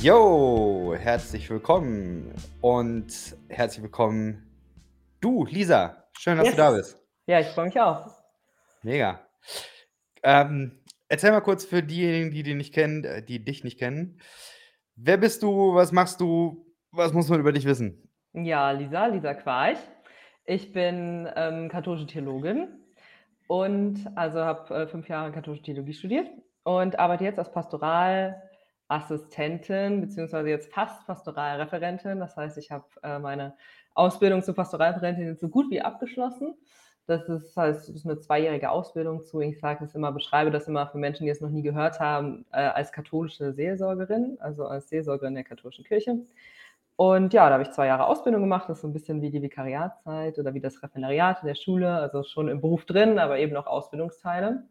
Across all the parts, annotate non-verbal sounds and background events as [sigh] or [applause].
Jo, herzlich willkommen und herzlich willkommen du, Lisa. Schön, dass du da Yes. bist. Ja, ich freue mich auch. Mega. Ähm, erzähl mal kurz für diejenigen, die, die nicht kennen, äh, die dich nicht kennen. Wer bist du? Was machst du? Was muss man über dich wissen? Ja, Lisa, Lisa Quarch. Ich bin ähm, katholische Theologin und also habe äh, fünf Jahre katholische Theologie studiert und arbeite jetzt als Pastoralassistentin beziehungsweise jetzt fast Pastoralreferentin. Das heißt, ich habe äh, meine Ausbildung zur Pastoralreferentin so gut wie abgeschlossen. Das ist, heißt, das ist eine zweijährige Ausbildung zu, ich sage es immer, beschreibe das immer für Menschen, die es noch nie gehört haben, äh, als katholische Seelsorgerin, also als Seelsorgerin der katholischen Kirche. Und ja, da habe ich zwei Jahre Ausbildung gemacht. Das ist so ein bisschen wie die Vikariatszeit oder wie das Referendariat in der Schule, also schon im Beruf drin, aber eben auch Ausbildungsteile.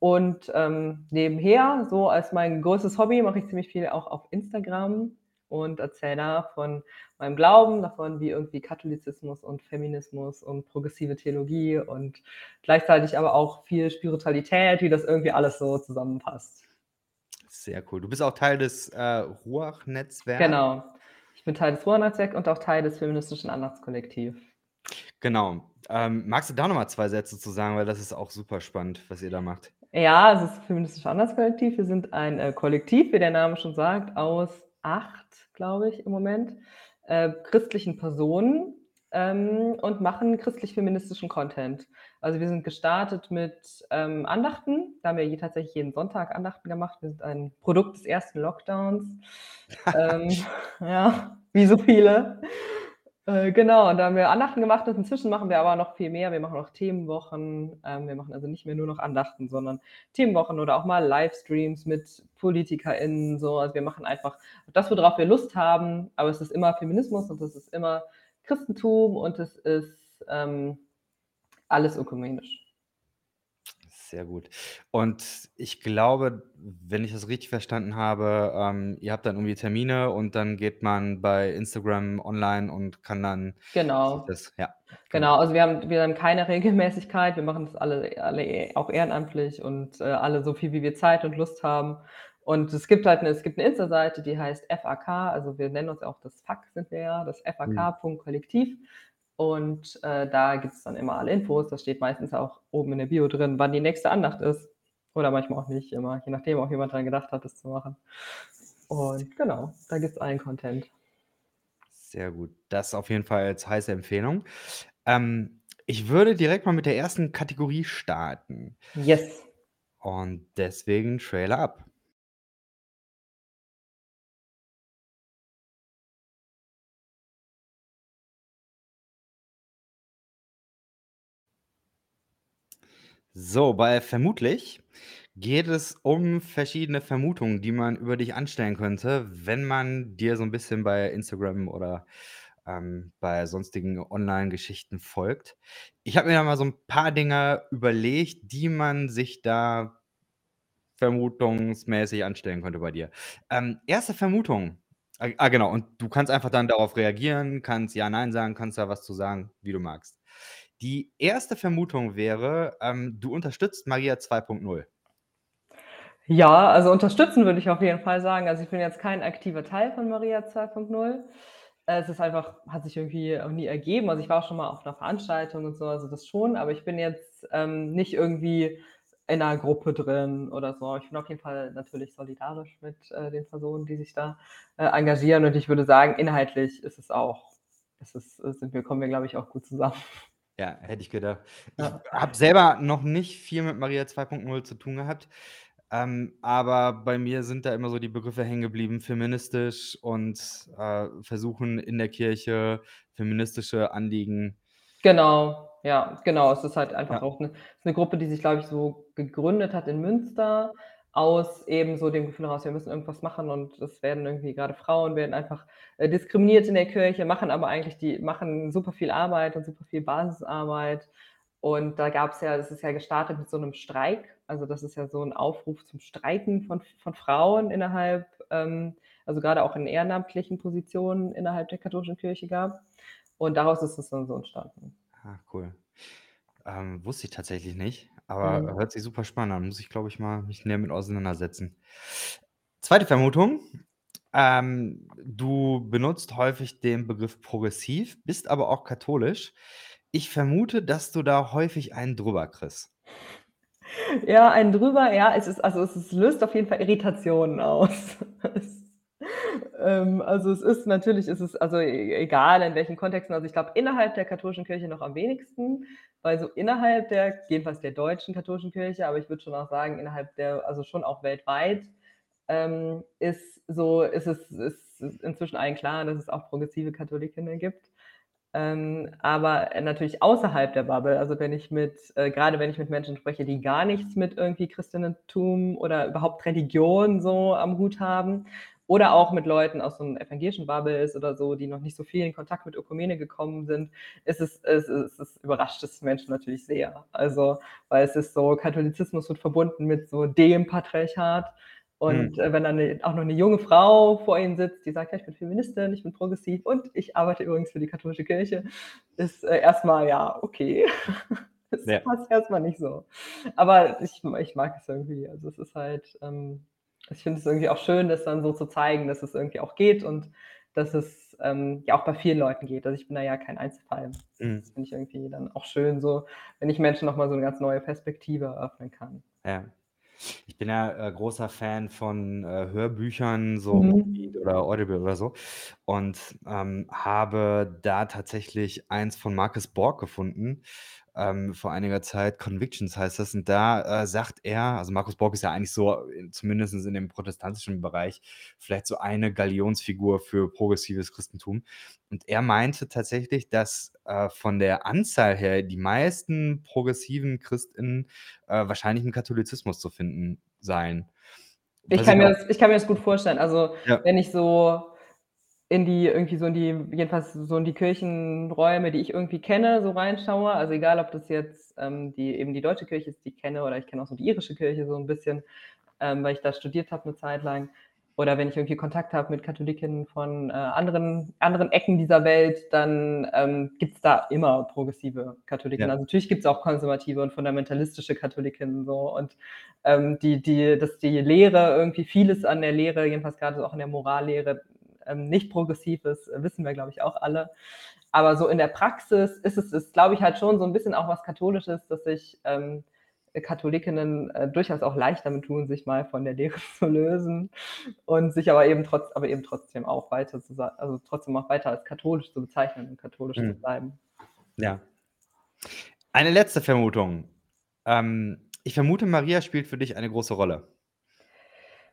Und ähm, nebenher, so als mein größtes Hobby, mache ich ziemlich viel auch auf Instagram und erzähle da von meinem Glauben, davon, wie irgendwie Katholizismus und Feminismus und progressive Theologie und gleichzeitig aber auch viel Spiritualität, wie das irgendwie alles so zusammenpasst. Sehr cool. Du bist auch Teil des äh, Ruach-Netzwerks. Genau. Ich bin Teil des Ruhr-Netzwerks und auch Teil des feministischen Andachtskollektivs. Genau. Ähm, magst du da nochmal zwei Sätze zu sagen, weil das ist auch super spannend, was ihr da macht. Ja, es ist das feministische Anlasskollektiv. Wir sind ein äh, Kollektiv, wie der Name schon sagt, aus acht, glaube ich, im Moment, äh, christlichen Personen ähm, und machen christlich-feministischen Content. Also wir sind gestartet mit ähm, Andachten. Da haben wir je, tatsächlich jeden Sonntag Andachten gemacht. Wir sind ein Produkt des ersten Lockdowns. [laughs] ähm, ja, wie so viele. Äh, genau, und da haben wir Andachten gemacht und inzwischen machen wir aber noch viel mehr. Wir machen auch Themenwochen. Ähm, wir machen also nicht mehr nur noch Andachten, sondern Themenwochen oder auch mal Livestreams mit PolitikerInnen. So. Also wir machen einfach das, worauf wir Lust haben, aber es ist immer Feminismus und es ist immer Christentum und es ist ähm, alles ökumenisch. Sehr gut. Und ich glaube, wenn ich das richtig verstanden habe, ähm, ihr habt dann irgendwie Termine und dann geht man bei Instagram online und kann dann sich Genau. das, ja. Genau, also wir haben, wir haben keine [laughs] Regelmäßigkeit, wir machen das alle, alle auch ehrenamtlich und äh, alle so viel, wie wir Zeit und Lust haben. Und es gibt halt eine, es gibt eine Insta-Seite, die heißt FAK, also wir nennen uns auch das FAK, sind wir ja, das Mhm. FAK.kollektiv. Und äh, da gibt es dann immer alle Infos. Da steht meistens auch oben in der Bio drin, wann die nächste Andacht ist. Oder manchmal auch nicht, immer, je nachdem auch jemand dran gedacht hat, das zu machen. Und genau, da gibt es allen Content. Sehr gut. Das auf jeden Fall als heiße Empfehlung. Ähm, ich würde direkt mal mit der ersten Kategorie starten. Yes. Und deswegen Trailer ab. So, bei vermutlich geht es um verschiedene Vermutungen, die man über dich anstellen könnte, wenn man dir so ein bisschen bei Instagram oder ähm, bei sonstigen Online-Geschichten folgt. Ich habe mir da mal so ein paar Dinge überlegt, die man sich da vermutungsmäßig anstellen könnte bei dir. Ähm, erste Vermutung. Ah, ah, genau, und du kannst einfach dann darauf reagieren, kannst ja, nein sagen, kannst da was zu sagen, wie du magst. Die erste Vermutung wäre, ähm, du unterstützt Maria 2.0. Ja, also unterstützen würde ich auf jeden Fall sagen. Also ich bin jetzt kein aktiver Teil von Maria 2.0. Äh, Es ist einfach, hat sich irgendwie auch nie ergeben. Also ich war auch schon mal auf einer Veranstaltung und so, also das schon, aber ich bin jetzt ähm, nicht irgendwie in einer Gruppe drin oder so. Ich bin auf jeden Fall natürlich solidarisch mit äh, den Personen, die sich da äh, engagieren und ich würde sagen, inhaltlich ist es auch, ist es, sind wir, kommen wir, glaube ich, auch gut zusammen. Ja, hätte ich gedacht. Ich Ja. habe selber noch nicht viel mit Maria 2.0 zu tun gehabt. Ähm, aber bei mir sind da immer so die Begriffe hängen geblieben, feministisch und äh, versuchen in der Kirche feministische Anliegen. Genau, ja, genau. Es ist halt einfach Ja. auch eine, eine Gruppe, die sich, glaube ich, so gegründet hat in Münster aus eben so dem Gefühl heraus, wir müssen irgendwas machen und es werden irgendwie gerade Frauen werden einfach äh, diskriminiert in der Kirche, machen aber eigentlich die, machen super viel Arbeit und super viel Basisarbeit. Und da gab es ja, das ist ja gestartet mit so einem Streik. Also das ist ja so ein Aufruf zum Streiken von, von Frauen innerhalb, ähm, also gerade auch in ehrenamtlichen Positionen innerhalb der katholischen Kirche gab. Und daraus ist es dann so entstanden. Ah, cool. Ähm, wusste ich tatsächlich nicht, aber Mhm. hört sich super spannend an. Muss ich, glaube ich, mal mich näher mit auseinandersetzen. Zweite Vermutung. Ähm, du benutzt häufig den Begriff progressiv, bist aber auch katholisch. Ich vermute, dass du da häufig einen drüber kriegst. Ja, einen drüber, ja, es ist also, es es löst auf jeden Fall Irritationen aus. [laughs] Es ähm, also, es ist natürlich ist es also e egal in welchen Kontexten. Also, ich glaube, innerhalb der katholischen Kirche noch am wenigsten, weil so innerhalb der jedenfalls der deutschen katholischen Kirche, aber ich würde schon auch sagen, innerhalb der also schon auch weltweit, ähm, ist so ist es ist inzwischen allen klar, dass es auch progressive Katholikinnen gibt. Ähm, aber, natürlich außerhalb der Bubble, also wenn ich mit äh, grade wenn ich mit Menschen spreche, die gar nichts mit irgendwie Christentum oder überhaupt Religion so am Hut haben oder auch mit Leuten aus so 'nem evangelischen Bubbles oder so, die noch nicht so viel in Kontakt mit Ökumene gekommen sind, ist es es es es überrascht es Menschen natürlich sehr. Also, weil es ist so Katholizismus wird verbunden mit so dem Patriarchat und, äh, wenn dann auch noch 'ne junge Frau vor ihnen sitzt, die sagt: „Ja, ich bin Feministin, ich bin progressiv und ich arbeite übrigens für die katholische Kirche“, ist, äh, erst mal ja, okay. [laughs] Es Ja. passt erst mal nicht so. Aber ich ich mag es irgendwie. Also, es ist halt, ähm ich finde es irgendwie auch schön, das dann so zu zeigen, dass es irgendwie auch geht und dass es, ähm, ja auch bei vielen Leuten geht. Also, ich bin da ja kein Einzelfall. Mhm. Das finde ich irgendwie dann auch schön so, wenn ich Menschen noch mal so 'ne ganz neue Perspektive eröffnen kann. Ja. Ich bin ja, äh, großer Fan von, äh, Hörbüchern, so Mhm. oder Audible oder so und, ähm, habe da tatsächlich eins von Marcus Borg gefunden, ähm, vor einiger Zeit. „Convictions“ heißt das und da, äh, sagt er also, Marcus Borg ist ja eigentlich so, äh, zumindest in dem protestantischen Bereich vielleicht so eine Galionsfigur für progressives Christentum. Und er meinte tatsächlich, dass, äh, von der Anzahl her die meisten progressiven Christinnen, äh, wahrscheinlich im Katholizismus zu finden seien. Ich kann ich mir auch das ich kann mir das gut vorstellen. Also, Ja. wenn ich so in die irgendwie so in die jedenfalls so in die Kirchenräume, die ich irgendwie kenne, so reinschaue, also, egal, ob das jetzt, ähm, die eben die deutsche Kirche ist, die ich kenne oder ich kenne auch so die irische Kirche so 'n bisschen, ähm, weil ich da studiert habe 'ne Zeit lang. Oder wenn ich irgendwie Kontakt habe mit Katholikinnen von, äh, anderen anderen Ecken dieser Welt, dann, ähm, gibt's da immer progressive Katholiken. Ja. Also, natürlich gibt's auch konservative und fundamentalistische Katholikinnen so und, ähm, die die dass die Lehre irgendwie vieles an der Lehre, jedenfalls grade so auch in der Morallehre, ähm, nicht progressiv ist, wissen wir, glaube ich, auch alle. Aber so in der Praxis ist es ist, glaube ich, halt schon so 'n bisschen auch was Katholisches, dass sich, ähm, Katholikinnen, äh, durchaus auch leicht damit tun, sich mal von der Lehre [laughs] zu lösen und sich aber eben trotz aber eben trotzdem auch weiter zu also, trotzdem auch weiter als katholisch zu bezeichnen und katholisch zu Mhm. bleiben. Ja. Eine letzte Vermutung. Ähm, ich vermute, Maria spielt für dich eine große Rolle.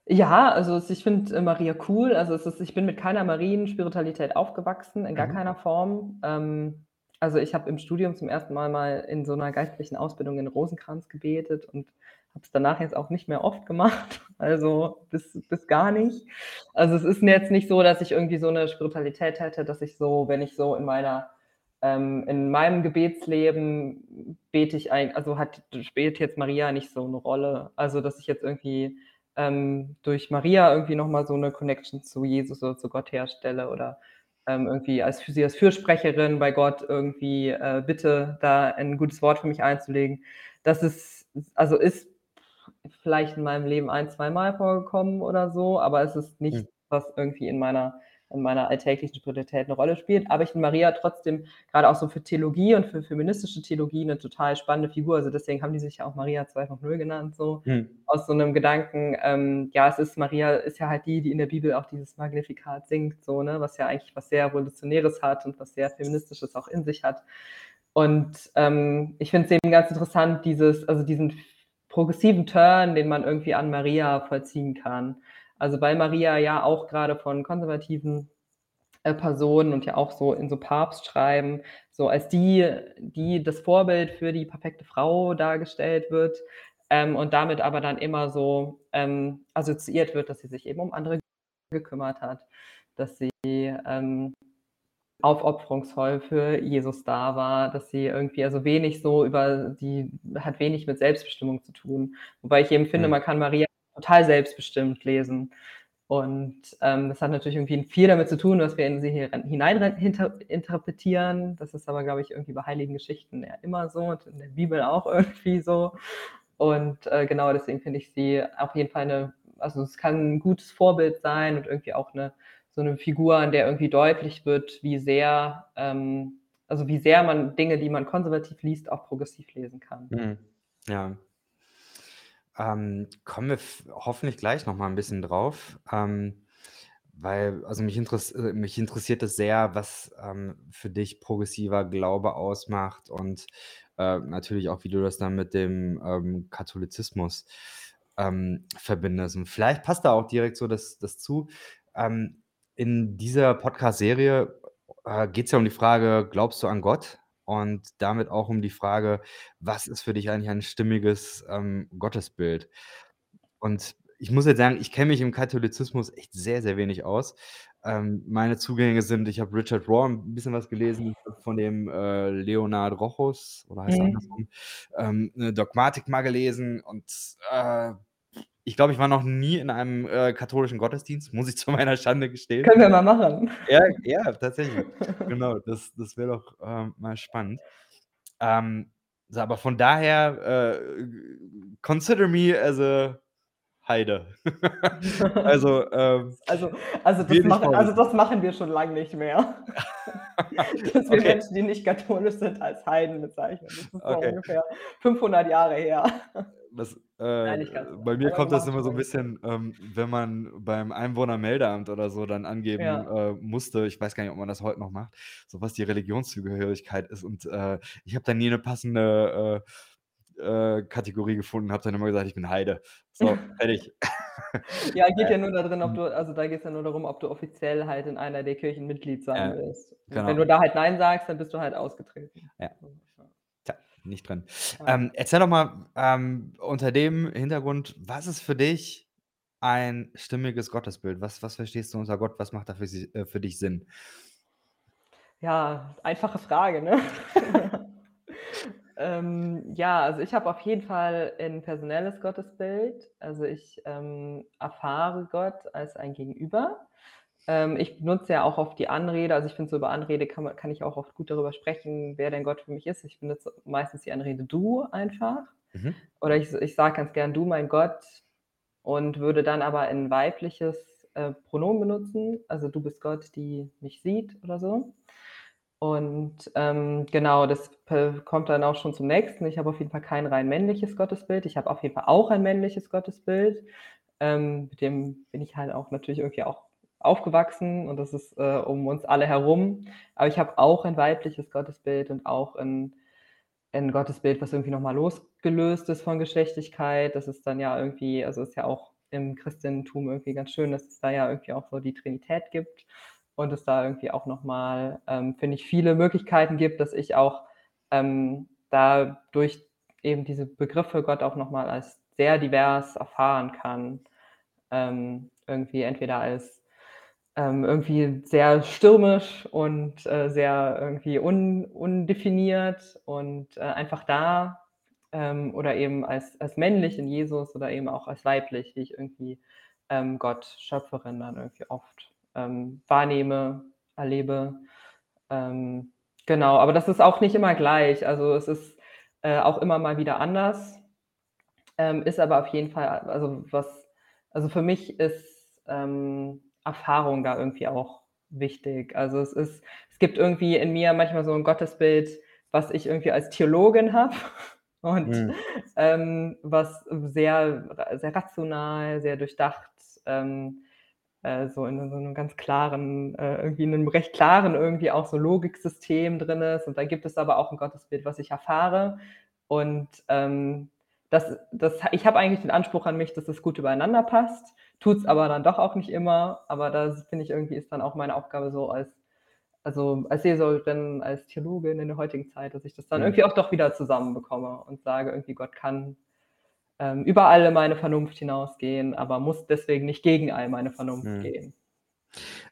Ja, also, ich finde, äh, Maria cool. Also, es ist ich bin mit keiner Marienspiritualität aufgewachsen, in gar Mhm. keiner Form. Ähm, also, ich habe im Studium zum 1. Mal mal in so 'ner geistlichen Ausbildung den Rosenkranz gebetet und habe es danach jetzt auch nicht mehr oft gemacht, [laughs] also, bis bis gar nicht. Also, es ist jetzt nicht so, dass ich irgendwie so 'ne Spiritualität hätte, dass ich so wenn ich so in meiner ähm, in meinem Gebetsleben bete ich eigen also, hat spielt jetzt Maria nicht so 'ne Rolle. Also, dass ich jetzt irgendwie, ähm, durch Maria irgendwie noch mal so 'ne Connection zu Jesus oder zu Gott herstelle oder, ähm, irgendwie als für sie als Fürsprecherin bei Gott irgendwie, äh, bitte, da ein gutes Wort für mich einzulegen. Das ist also, ist vielleicht in meinem Leben ein zweimal vorgekommen oder so, aber es ist Mhm. nichts, was irgendwie in meiner in meiner alltäglichen Spiritualität 'ne Rolle spielt. Aber ich finde Maria trotzdem grade auch so für Theologie und für feministische Theologie 'ne total spannende Figur. Also, deswegen haben die sich ja auch Maria 2.0 genannt so, Mhm. aus so 'nem Gedanken, ähm, ja, es ist Maria ist ja halt die, die in der Bibel auch dieses Magnificat singt so, ne, was ja eigentlich was sehr Revolutionäres hat und was sehr Feministisches auch in sich hat. Und, ähm, ich finde es eben ganz interessant, dieses also, diesen progressiven Turn, den man irgendwie an Maria vollziehen kann. Also, weil Maria ja auch grade von konservativen, äh, Personen und ja auch so in so Papstschreiben so als die die das Vorbild für die perfekte Frau dargestellt wird, ähm, und damit aber dann immer so, ähm, assoziiert wird, dass sie sich eben um andere gekümmert hat, dass sie, ähm, aufopferungsvoll für Jesus da war, dass sie irgendwie also, wenig so über die hat wenig mit Selbstbestimmung zu tun. Wobei ich eben finde, Mhm. man kann Maria total selbstbestimmt lesen. Und, ähm, das hat natürlich irgendwie viel damit zu tun, was wir in sie hinein interpretieren. Das ist aber, glaube ich, irgendwie bei heiligen Geschichten ja immer so und in der Bibel auch [laughs] irgendwie so. Und, äh, genau deswegen finde ich sie auf jeden Fall 'ne also es kann 'n gutes Vorbild sein und irgendwie auch 'ne so 'ne Figur, an der irgendwie deutlich wird, wie sehr ähm, also wie sehr man Dinge, die man konservativ liest, auch progressiv lesen kann. Mhm. Ja. Ähm, kommen wir hoffentlich gleich noch mal 'n bisschen drauf, ähm, weil also mich interess äh, mich interessiert es sehr, was, ähm, für dich progressiver Glaube ausmacht und, äh, natürlich auch, wie du das dann mit dem, ähm, Katholizismus, ähm, verbindest. Und vielleicht passt da auch direkt so das das zu. Ähm, in dieser Podcast-Serie, äh, geht's ja um die Frage: „Glaubst du an Gott?“ Und damit auch um die Frage: „Was ist für dich eigentlich ein stimmiges, ähm, Gottesbild?“ Und ich muss jetzt sagen, ich kenne mich im Katholizismus echt sehr, sehr wenig aus. Ähm, meine Zugänge sind ich habe Richard Rohr 'n bisschen was gelesen, von dem, äh, Leonhard Rochus oder heißt Mhm. andersrum, ähm, 'ne Dogmatik mal gelesen und, äh, ich glaube, ich war noch nie in einem, äh, katholischen Gottesdienst, muss ich zu meiner Schande gestehen. Können wir mal machen. Ja, ja, tatsächlich. Genau, das das wäre doch, ähm, mal spannend. Ähm, so, aber von daher, äh, consider me as a Heide. [laughs] Also, ähm, Also also das machen also das machen wir schon lang nicht mehr. [laughs] Dass wir Okay. Menschen, die nicht katholisch sind, als Heiden bezeichnen. Das ist Okay. ungefähr 500 Jahre her. Das Nein, ganz so bei mir kommt das immer so 'n lange. bisschen, ähm, wenn man beim Einwohnermeldeamt oder so dann angeben, Ja. äh, musste ich weiß gar nicht, ob man das heute noch macht, so was die Religionszugehörigkeit ist und, äh, ich habe da nie 'ne passende, äh, äh, Kategorie gefunden, habe dann immer gesagt: „Ich bin Heide.“ So, [laughs] fertig. Ja, geht Äh, ja nur da drin, ob mhm. du also da geht's ja nur darum, ob du offiziell halt in einer der Kirchen Mitglied sein willst. Und wenn genau. du da halt „Nein“ sagst, dann bist du halt ausgetreten. Ja. Nicht drin. Ja. Ähm, erzähl doch mal, ähm, unter dem Hintergrund, was ist für dich ein stimmiges Gottesbild? Was was verstehst du unter Gott? Was macht da für äh, für dich Sinn? Ja, einfache Frage, ne? [laughs] Ähm, ja, also ich habe auf jeden Fall 'n personelles Gottesbild. Also ich, ähm, erfahre Gott als ein Gegenüber. Ähm, ich benutze ja auch oft die Anrede, also ich finde so über Anrede kann man kann ich auch oft gut darüber sprechen, wer denn Gott für mich ist. Ich benutze meistens die Anrede „du“ einfach. Mhm. Oder ich ich sage ganz gern: „Du, mein Gott“, und würde dann aber ein weibliches, äh, Pronomen benutzen, also: „Du bist Gott, die mich sieht“, oder so. Und, ähm, genau, das kommt dann auch schon zum Nächsten. Ich habe auf jeden Fall kein rein männliches Gottesbild. Ich habe auf jeden Fall auch ein männliches Gottesbild. Ähm, mit dem bin ich halt auch natürlich irgendwie auch aufgewachsen und das ist, äh, um uns alle herum. Aber ich habe auch ein weibliches Gottesbild und auch 'n 'n Gottesbild, was irgendwie noch mal losgelöst ist von Geschlechtlichkeit. Das ist dann ja irgendwie also ist ja auch im Christentum irgendwie ganz schön, dass es da ja irgendwie auch so die Trinität gibt und es da irgendwie auch noch mal, ähm, finde ich, viele Möglichkeiten gibt, dass ich auch, ähm, da durch eben diese Begriffe Gott auch noch mal als sehr divers erfahren kann. Ähm, irgendwie entweder als, ähm, irgendwie sehr stürmisch und, äh, sehr irgendwie un undefiniert und, äh, einfach da, ähm, oder eben als als männlich in Jesus oder eben auch als weiblich, wie ich irgendwie, ähm, Gott, Schöpferin dann irgendwie oft, ähm, wahrnehme, erlebe. Ähm, genau, aber das ist auch nicht immer gleich. Also, es ist, äh, auch immer mal wieder anders. Ähm, ist aber auf jeden Fall also was also für mich ist, ähm, Erfahrung da irgendwie auch wichtig. Also es ist es gibt irgendwie in mir manchmal so 'n Gottesbild, was ich irgendwie als Theologin habe [laughs] und, Mhm. ähm, was sehr sehr rational, sehr durchdacht, ähm, äh, so in so 'nem ganz klaren äh, irgendwie in 'nem recht klaren irgendwie auch so Logiksystem drin ist. Und dann gibt es aber auch 'n Gottesbild, was ich erfahre. Und, ähm, das das ich habe eigentlich den Anspruch an mich, dass es gut übereinander passt, tut's aber dann doch auch nicht immer. Aber das finde ich irgendwie ist dann auch meine Aufgabe so als also als Seelsorgerin, als Theologin in der heutigen Zeit, dass ich das dann Mhm. irgendwie auch doch wieder zusammenbekomme und sage irgendwie: „Gott kann, ähm, über alle meine Vernunft hinausgehen, aber muss deswegen nicht gegen all meine Vernunft Mhm. gehen.“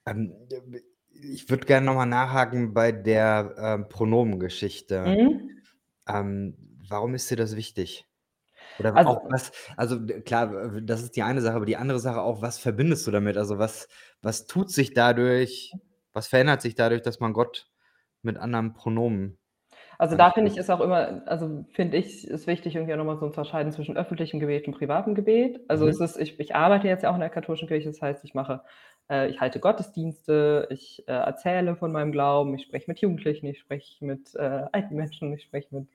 Ähm, ich würde gerne noch mal nachhaken bei der, ähm, Pronomengeschichte. Mhm. Ähm, warum ist dir das wichtig? Oder auch Also was also klar, das ist die eine Sache, aber die andere Sache auch, was verbindest du damit? Also was was tut sich dadurch was verändert sich dadurch, dass man Gott mit anderen Pronomen Also, da finde ich, ist auch immer also, finde ich, ist wichtig, irgendwie auch noch mal so zu unterscheiden zwischen öffentlichem Gebet und privatem Gebet. Also, es Mhm. ist ich ich arbeite jetzt ja auch in der katholischen Kirche, das heißt, ich mache äh, ich halte Gottesdienste, ich, äh, erzähle von meinem Glauben, ich spreche mit Jugendlichen, ich spreche mit, äh, alten Menschen, ich spreche mit,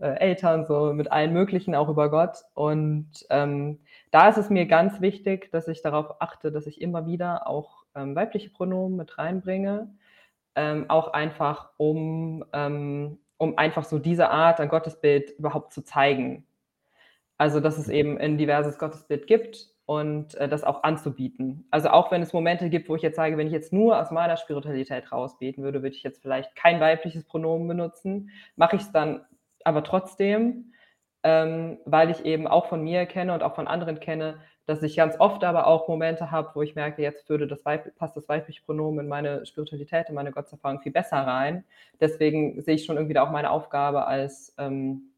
äh, Eltern, so mit allen möglichen auch über Gott. Und, ähm, da ist es mir ganz wichtig, dass ich darauf achte, dass ich immer wieder auch, ähm, weibliche Pronomen mit reinbringe, ähm, auch einfach, um ähm, um einfach so diese Art an Gottesbild überhaupt zu zeigen. Also, dass es Mhm. eben ein diverses Gottesbild gibt und, äh, das auch anzubieten. Also, auch wenn es Momente gibt, wo ich jetzt sage, wenn ich jetzt nur aus meiner Spiritualität raus beten würde, würde ich jetzt vielleicht kein weibliches Pronomen benutzen, mache ich's dann aber trotzdem, ähm, weil ich eben auch von mir kenne und auch von anderen kenne, dass ich ganz oft aber auch Momente habe, wo ich merke, jetzt würde das weib passt das weibliche Pronomen in meine Spiritualität, in meine Gottserfahrung viel besser rein. Deswegen sehe ich schon irgendwie da auch meine Aufgabe als, ähm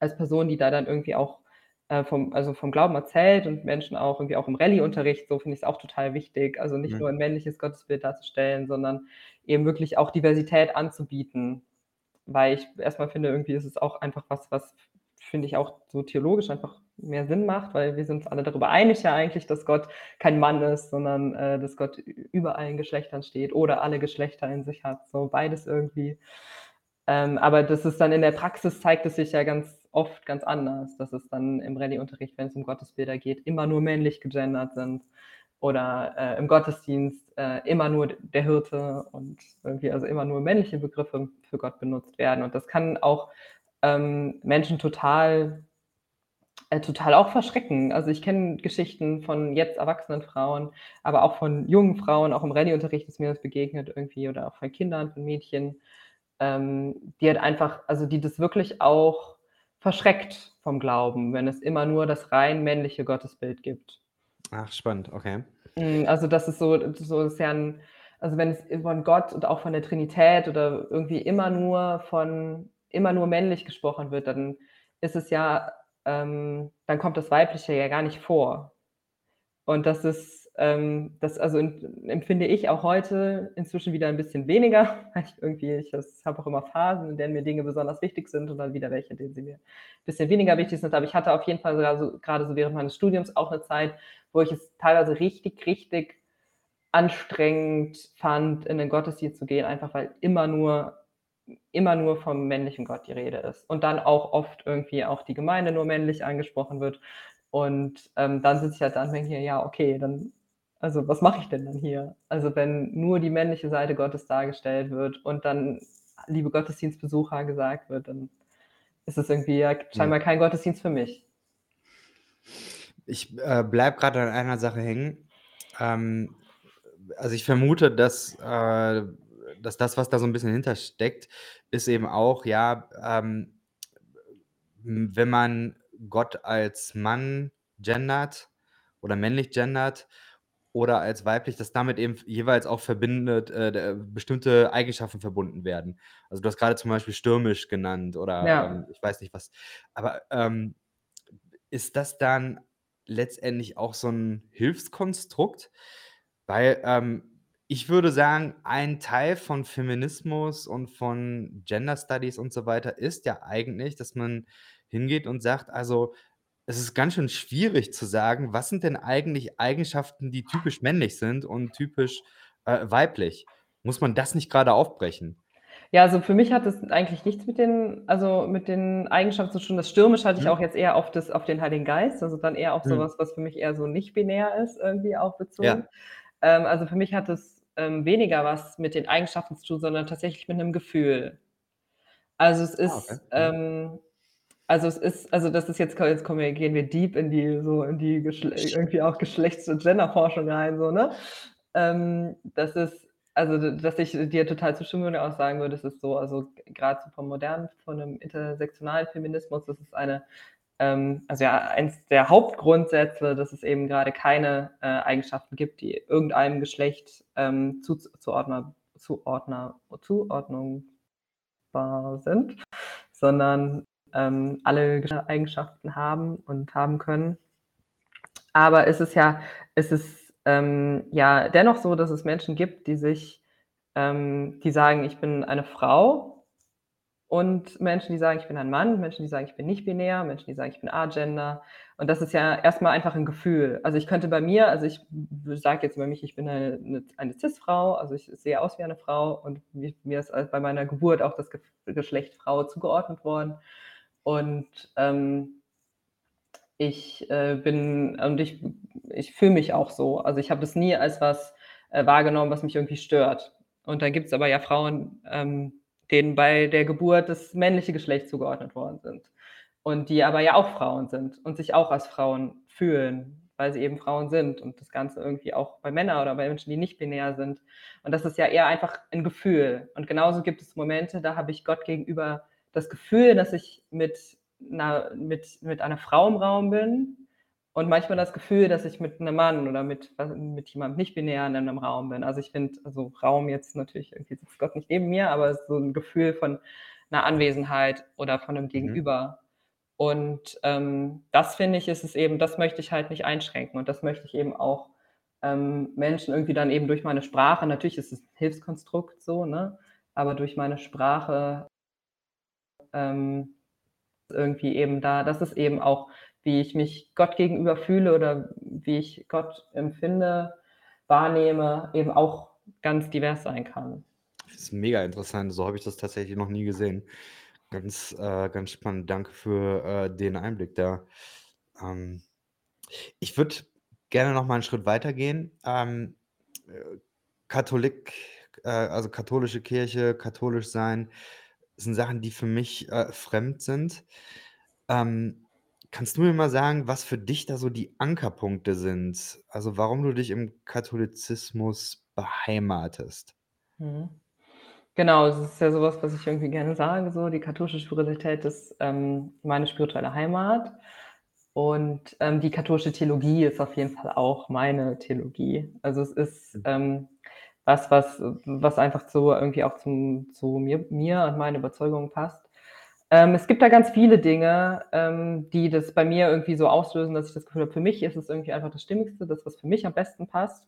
als Person, die da dann irgendwie auch, äh, vom also, vom Glauben erzählt und Menschen auch irgendwie auch im Rallyeunterricht, so finde ich's auch total wichtig, also, nicht Mhm. nur 'n männliches Gottesbild darzustellen, sondern eben wirklich auch Diversität anzubieten. Weil ich erst mal finde, irgendwie ist es auch einfach was, was, finde ich, auch so theologisch einfach mehr Sinn macht, weil wir sind uns alle darüber einig ja eigentlich, dass Gott kein Mann ist, sondern, äh, dass Gott über allen Geschlechtern steht oder alle Geschlechter in sich hat, so beides irgendwie. Ähm, aber das ist dann in der Praxis zeigt es sich ja ganz oft ganz anders, dass es dann im Rallyeunterricht, wenn's um Gottesbilder geht, immer nur männlich gegendert sind oder, äh, im Gottesdienst, äh, immer nur der Hirte und irgendwie also, immer nur männliche Begriffe für Gott benutzt werden. Und das kann auch, ähm, Menschen total äh, total auch verschrecken. Also, ich kenne Geschichten von jetzt erwachsenen Frauen, aber auch von jungen Frauen, auch im Rallyeunterricht ist mir das begegnet irgendwie oder auch von Kindern, von Mädchen, ähm, die halt einfach also, die das wirklich auch verschreckt vom Glauben, wenn es immer nur das rein männliche Gottesbild gibt. Ach, spannend, okay. Hm, also, das ist so so ist ja 'n also, wenn es von Gott und auch von der Trinität oder irgendwie immer nur von immer nur männlich gesprochen wird, dann ist es ja ähm, dann kommt das Weibliche ja gar nicht vor. Und das ist ähm, das also, em empfinde ich auch heute inzwischen wieder 'n bisschen weniger, [laughs] weil ich irgendwie ich habe auch immer Phasen, in denen mir Dinge besonders wichtig sind und dann wieder welche, in denen sie mir bisschen weniger wichtig sind. Aber ich hatte auf jeden Fall sogar so grade so während meines Studiums auch 'ne Zeit, wo ich es teilweise richtig, richtig anstrengend fand, in den Gottesdienst zu gehen, einfach weil immer nur immer nur vom männlichen Gott die Rede ist und dann auch oft irgendwie auch die Gemeinde nur männlich angesprochen wird. Und, ähm, dann sitze ich halt da und denke mir: „Ja, okay, dann also, was mache ich denn dann hier?“ Also, wenn nur die männliche Seite Gottes dargestellt wird und dann liebe Gottesdienstbesucher gesagt wird, dann ist es irgendwie ja scheinbar kein Gottesdienst für mich. Ich, äh, bleibe grade an einer Sache hängen. Ähm, also, ich vermute, dass äh, dass das, was da so 'n bisschen hintersteckt, ist eben auch, ja, ähm, hm, wenn man Gott als Mann gendert oder männlich gendert oder als weiblich, dass damit eben jeweils auch verbindet äh, bestimmte Eigenschaften verbunden werden. Also, du hast grade zum Beispiel stürmisch genannt oder, ähm, Ja. ich weiß nicht was. Aber, ähm, ist das dann letztendlich auch so 'n Hilfskonstrukt? Weil, ähm, ich würde sagen, ein Teil von Feminismus und von Gender Studies und so weiter ist ja eigentlich, dass man hingeht und sagt: „Also, es ist ganz schön schwierig zu sagen, was sind denn eigentlich Eigenschaften, die typisch männlich sind und typisch, äh, weiblich?“ Muss man das nicht grade aufbrechen? Ja, also, für mich hat das eigentlich nichts mit den also, mit den Eigenschaften zu tun. Das Stürmische hatte ich Mhm. auch jetzt eher auf das auf den Heiligen Geist, also, dann eher auf so Mhm. was, für mich eher so nicht binär ist irgendwie auch bezogen. Ja. Ähm, also, für mich hat das, ähm, weniger was mit den Eigenschaften zu tun, sondern tatsächlich mit 'nem Gefühl. Also, es Ah, okay. ist, Mhm. ähm also, es ist also, das ist jetzt jetzt kommen wir gehen wir deep in die so in die Geschle irgendwie auch Geschlechts und Genderforschung rein so, ne? Ähm, das ist also, dass ich dir total zustimmen würde auch sagen würde, es ist so also, grad so vom modernen von 'nem intersektionalen Feminismus, das ist eine ähm, also, ja, eins der Hauptgrundsätze, dass es eben grade keine, äh, Eigenschaften gibt, die irgendeinem Geschlecht, ähm, zuzu zuordner zuordner zuordnungbar sind, sondern, ähm, alle Eigenschaften haben und haben können. Aber es ist ja es ähm, ja dennoch so, dass es Menschen gibt, die sich ähm, die sagen: „Ich bin eine Frau“ und Menschen, die sagen, ich bin ein Mann, Menschen, die sagen, ich bin nicht binär, Menschen, die sagen, ich bin agender. Und das ist ja erstmal einfach ein Gefühl. Also ich könnte bei mir, also ich sage jetzt über mich, ich bin eine, eine, eine Cis-Frau, also ich sehe aus wie eine Frau und mir ist bei meiner Geburt auch das Geschlecht Frau zugeordnet worden. Und ähm, ich äh, bin, und ich, ich fühle mich auch so. Also ich habe das nie als was äh, wahrgenommen, was mich irgendwie stört. Und dann gibt es aber ja Frauen, ähm, denen bei der Geburt das männliche Geschlecht zugeordnet worden sind. Und die aber ja auch Frauen sind und sich auch als Frauen fühlen, weil sie eben Frauen sind und das Ganze irgendwie auch bei Männern oder bei Menschen, die nicht binär sind. Und das ist ja eher einfach ein Gefühl. Und genauso gibt es Momente, da habe ich Gott gegenüber das Gefühl, dass ich mit einer, mit, mit einer Frau im Raum bin und manchmal das Gefühl, dass ich mit einem Mann oder mit, mit jemandem nicht binär in einem Raum bin. Also ich finde, also Raum jetzt natürlich, irgendwie sitzt Gott nicht neben mir, aber so ein Gefühl von einer Anwesenheit oder von einem mhm. Gegenüber. Mhm. Und ähm, das finde ich, ist es eben, das möchte ich halt nicht einschränken und das möchte ich eben auch ähm, Menschen irgendwie dann eben durch meine Sprache, natürlich ist es ein Hilfskonstrukt so, ne? aber durch meine Sprache ähm, irgendwie eben da, das ist eben auch wie ich mich Gott gegenüber fühle oder wie ich Gott empfinde, wahrnehme, eben auch ganz divers sein kann. Das ist mega interessant. So habe ich das tatsächlich noch nie gesehen. Ganz, äh, ganz spannend. Danke für äh, den Einblick da. Ähm, ich würde gerne noch mal einen Schritt weitergehen. Ähm, äh, Katholik, äh, also katholische Kirche, katholisch sein, sind Sachen, die für mich äh, fremd sind. Ähm, Kannst du mir mal sagen, was für dich da so die Ankerpunkte sind? Also, warum du dich im Katholizismus beheimatest? Mhm. Genau, das ist ja sowas, was ich irgendwie gerne sage, so die katholische Spiritualität ist, ähm, meine spirituelle Heimat und, ähm, die katholische Theologie ist auf jeden Fall auch meine Theologie. Also, es ist, Mhm. ähm, was was was einfach so irgendwie auch zum zu mir mir und meinen Überzeugungen passt. Ähm, es gibt da ganz viele Dinge, ähm, die das bei mir irgendwie so auslösen, dass ich das Gefühl habe, für mich ist es irgendwie einfach das Stimmigste, das, was für mich am besten passt.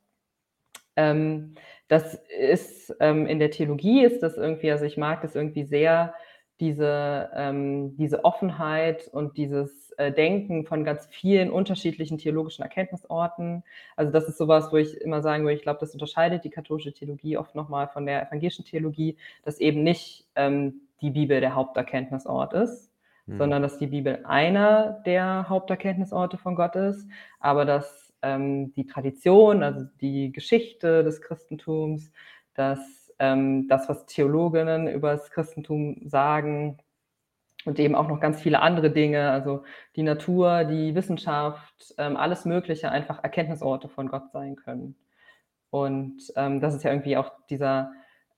Ähm, das ist ähm, in der Theologie ist das irgendwie, also ich mag das irgendwie sehr, diese, ähm, diese Offenheit und dieses äh, Denken von ganz vielen unterschiedlichen theologischen Erkenntnisorten. Also das ist sowas, wo ich immer sagen würde, ich glaube, das unterscheidet die katholische Theologie oft nochmal von der evangelischen Theologie, dass eben nicht ähm, die Bibel der Haupterkenntnisort ist, mhm. sondern dass die Bibel einer der Haupterkenntnisorte von Gott ist, aber dass ähm, die Tradition, also die Geschichte des Christentums, dass ähm, das, was Theologinnen über das Christentum sagen, und eben auch noch ganz viele andere Dinge, also die Natur, die Wissenschaft, ähm, alles Mögliche einfach Erkenntnisorte von Gott sein können. Und ähm, das ist ja irgendwie auch dieser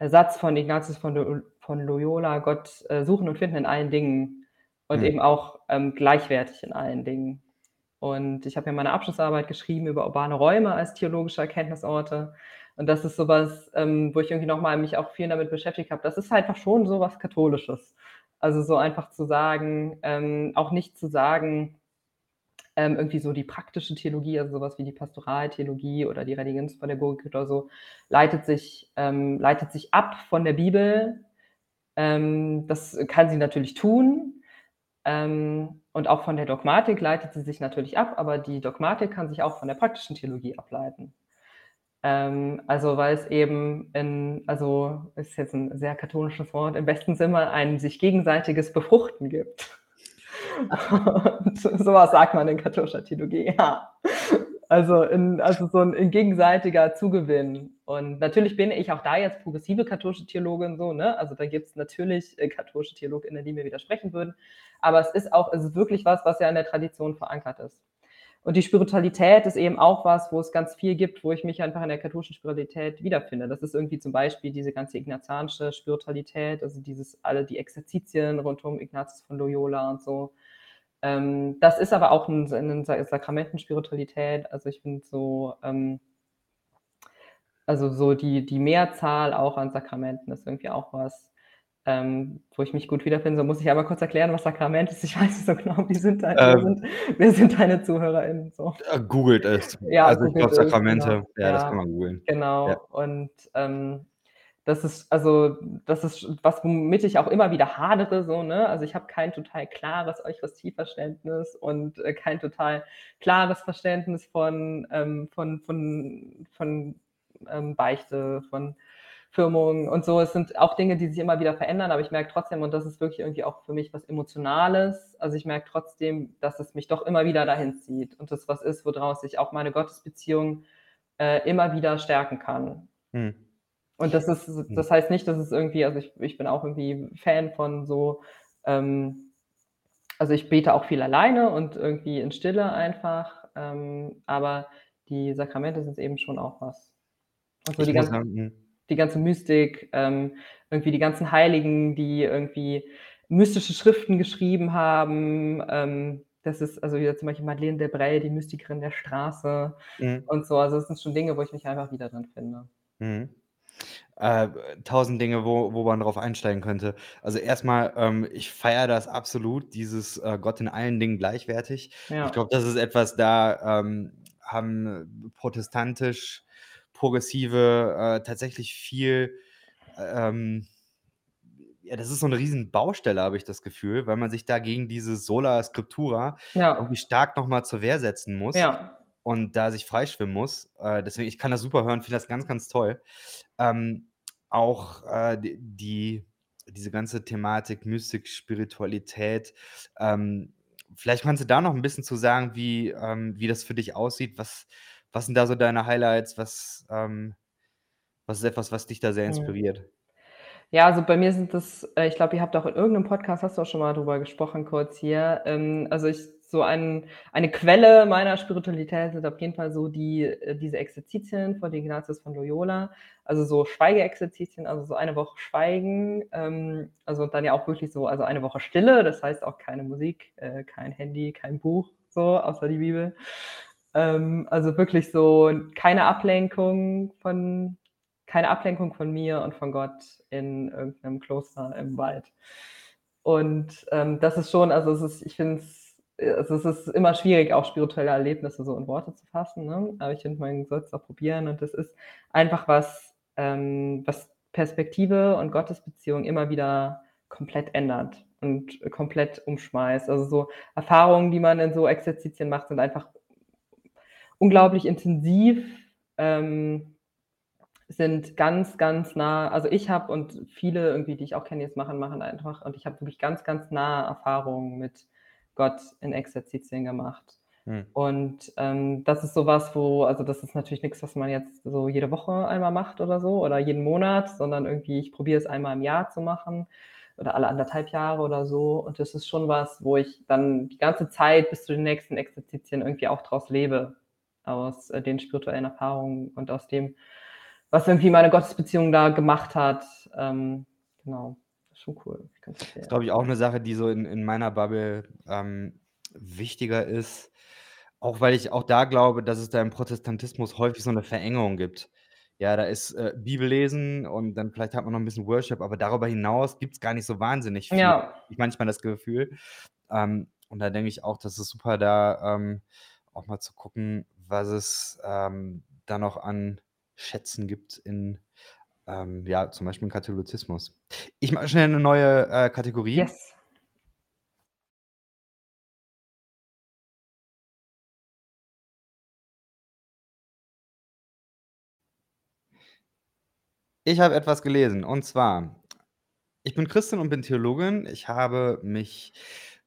Satz von Ignatius von, von Loyola, Gott äh, suchen und finden in allen Dingen und mhm. eben auch ähm, gleichwertig in allen Dingen. Und ich habe ja meine Abschlussarbeit geschrieben über urbane Räume als theologische Erkenntnisorte. Und das ist sowas, ähm, wo ich irgendwie nochmal mich auch viel damit beschäftigt habe. Das ist einfach schon sowas Katholisches. Also so einfach zu sagen, ähm, auch nicht zu sagen, ähm, irgendwie so die praktische Theologie, also sowas wie die Pastoraltheologie oder die Religionspädagogik oder so, leitet sich, ähm, leitet sich ab von der Bibel. Ähm, das kann sie natürlich tun. Ähm, und auch von der Dogmatik leitet sie sich natürlich ab, aber die Dogmatik kann sich auch von der praktischen Theologie ableiten. Ähm, also weil es eben in, also ist jetzt ein sehr katholisches Wort, im besten Sinne ein sich gegenseitiges Befruchten gibt. [laughs] Sowas sagt man in katholischer Theologie, ja. Also, in, also so ein, ein, gegenseitiger Zugewinn. Und natürlich bin ich auch da jetzt progressive katholische Theologin so, ne? Also da gibt es natürlich äh, katholische TheologInnen, die mir widersprechen würden. Aber es ist auch, es ist wirklich was, was ja in der Tradition verankert ist. Und die Spiritualität ist eben auch was, wo es ganz viel gibt, wo ich mich einfach in der katholischen Spiritualität wiederfinde. Das ist irgendwie zum Beispiel diese ganze ignatianische Spiritualität, also dieses, alle die Exerzitien rund um Ignatius von Loyola und so. Ähm, das ist aber auch eine ein Sakramentenspiritualität. Also ich finde so, ähm, also so die, die Mehrzahl auch an Sakramenten ist irgendwie auch was, ähm, wo ich mich gut wiederfinde. So muss ich aber kurz erklären, was Sakrament ist. Ich weiß nicht so genau, wie sind deine, ähm, sind, wer sind deine ZuhörerInnen? So. Googelt es. Ja, also ich glaube Sakramente, genau. ja, ja, das kann man googeln. Genau. Ja. Und ähm, das ist also das ist was, womit ich auch immer wieder hadere so, ne? Also, ich habe kein total klares Eucharistieverständnis und, äh, kein total klares Verständnis von, ähm von von von, ähm, Beichte, von Firmung und so. Es sind auch Dinge, die sich immer wieder verändern, aber ich merke trotzdem und das ist wirklich irgendwie auch für mich was Emotionales. Also, ich merke trotzdem, dass es mich doch immer wieder dahin zieht und das was ist, woraus ich auch meine Gottesbeziehung, äh, immer wieder stärken kann. Mhm. Und das ist Mhm. das heißt nicht, dass es irgendwie also, ich ich bin auch irgendwie Fan von so, ähm also, ich bete auch viel alleine und irgendwie in Stille einfach, ähm, aber die Sakramente sind eben schon auch was. Und so Ich die muss gan sagen mhm. Die ganze Mystik, ähm, irgendwie die ganzen Heiligen, die irgendwie mystische Schriften geschrieben haben. Ähm, das ist also, wie zum Beispiel Madeleine Delbrel, die Mystikerin der Straße Mhm. und so. Also, das sind schon Dinge, wo ich mich einfach wieder drin finde. Mhm. Äh, 1.000 Dinge, wo wo man drauf einsteigen könnte. Also, erst mal, ähm, ich feiere das absolut, dieses, äh, Gott in allen Dingen gleichwertig. Ich Ja. glaube, das ist etwas, da, ähm, haben protestantisch Progressive, äh, tatsächlich viel, ähm ja, das ist so 'ne Riesenbaustelle, habe ich das Gefühl, weil man sich da gegen dieses Sola Scriptura irgendwie Ja. stark noch mal zur Wehr setzen muss Ja. und da sich freischwimmen muss. Äh, deswegen ich kann das super hören, finde das ganz, ganz toll. Ähm, auch, äh, die diese ganze Thematik Mystik, Spiritualität, ähm, vielleicht kannst du da noch 'n bisschen zu sagen, wie ähm, wie das für dich aussieht. Was was sind da so deine Highlights? Was, ähm was ist etwas, was dich da sehr Mhm. inspiriert? Ja, also, bei mir sind das äh, ich glaube, ihr habt auch in irgend 'nem Podcast hast du auch schon mal drüber gesprochen kurz hier. Ähm, also, ich so ein eine Quelle meiner Spiritualität sind auf jeden Fall so die äh, diese Exerzitien von Ignatius von Loyola, also, so Schweigeexerzitien, also, so eine Woche Schweigen, ähm, also, und dann ja auch wirklich so also, eine Woche Stille, das heißt auch keine Musik, äh, kein Handy, kein Buch, so, außer die Bibel. Ähm, also, wirklich so keine Ablenkung von keine Ablenkung von mir und von Gott in irgend 'nem Kloster im Wald. Und, ähm, das ist schon also, es ist ich finde es also, es ist immer schwierig, auch spirituelle Erlebnisse so in Worte zu fassen, ne? Aber ich finde, man soll's auch probieren und das ist einfach was, ähm, was Perspektive und Gottesbeziehung immer wieder komplett ändert und komplett umschmeißt. Also, so Erfahrungen, die man in so Exerzitien macht, sind einfach unglaublich intensiv, ähm, sind ganz, ganz nah also, ich habe und viele irgendwie, die ich auch kenne, es machen, machen einfach und ich habe wirklich ganz, ganz nahe Erfahrungen mit Gott in Exerzitien gemacht. Mhm. Und, ähm, das ist so was, wo also, das ist natürlich nix, was man jetzt so jede Woche einmal macht oder so oder jeden Monat, sondern irgendwie ich probiere es einmal im Jahr zu machen oder alle 1 1/2 Jahre oder so. Und das ist schon was, wo ich dann die ganze Zeit bis zu den nächsten Exerzitien irgendwie auch draus lebe, aus, äh, den spirituellen Erfahrungen und aus dem, was irgendwie meine Gottesbeziehung da gemacht hat. Ähm, genau, schon cool. Kann's Ist, glaube ich, auch 'ne Sache, die so in in meiner Bubble, ähm, wichtiger ist, auch weil ich auch da glaube, dass es da im Protestantismus häufig so 'ne Verengung gibt. Ja, da ist, äh, Bibellesen und dann vielleicht hat man noch 'n bisschen Worship, aber darüber hinaus gibt's gar nicht so wahnsinnig viel, Ja. ich manchmal das Gefühl. Ähm, und da denke ich auch, das ist super, da, ähm, auch mal zu gucken, was es, ähm, da noch an Schätzen gibt in, ähm, ja, zum Beispiel im Katholizismus. Ich mache schnell 'ne neue, äh, Kategorie. Yes. Ich habe etwas gelesen und zwar ich bin Christin und bin Theologin. Ich habe mich,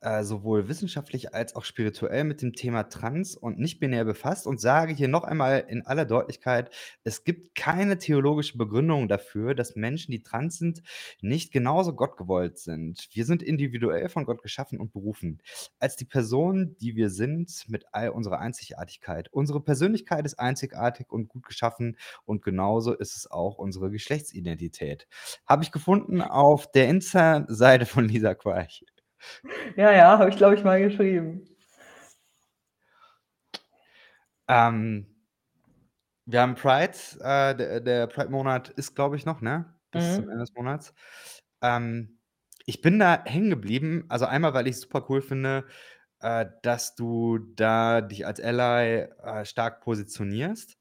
äh, sowohl wissenschaftlich als auch spirituell mit dem Thema trans und nicht-binär befasst und sage hier noch einmal in aller Deutlichkeit: Es gibt keine theologische Begründung dafür, dass Menschen, die trans sind, nicht genauso gottgewollt sind. Wir sind individuell von Gott geschaffen und berufen als die Person, die wir sind, mit all unserer Einzigartigkeit. Unsere Persönlichkeit ist einzigartig und gut geschaffen und genauso ist es auch unsere Geschlechtsidentität. Habe ich gefunden auf der Insta-Seite von Lisa Queich. Ja, ja, habe ich, glaube ich, mal geschrieben. Ähm, wir haben Pride, äh, der der Pride-Monat ist, glaube ich, noch, ne? Bis zum Mhm. Ende des Monats. Ähm, ich bin da hängen geblieben, also, einmal, weil ich's super cool finde, äh, dass du da dich als Ally, äh, stark positionierst.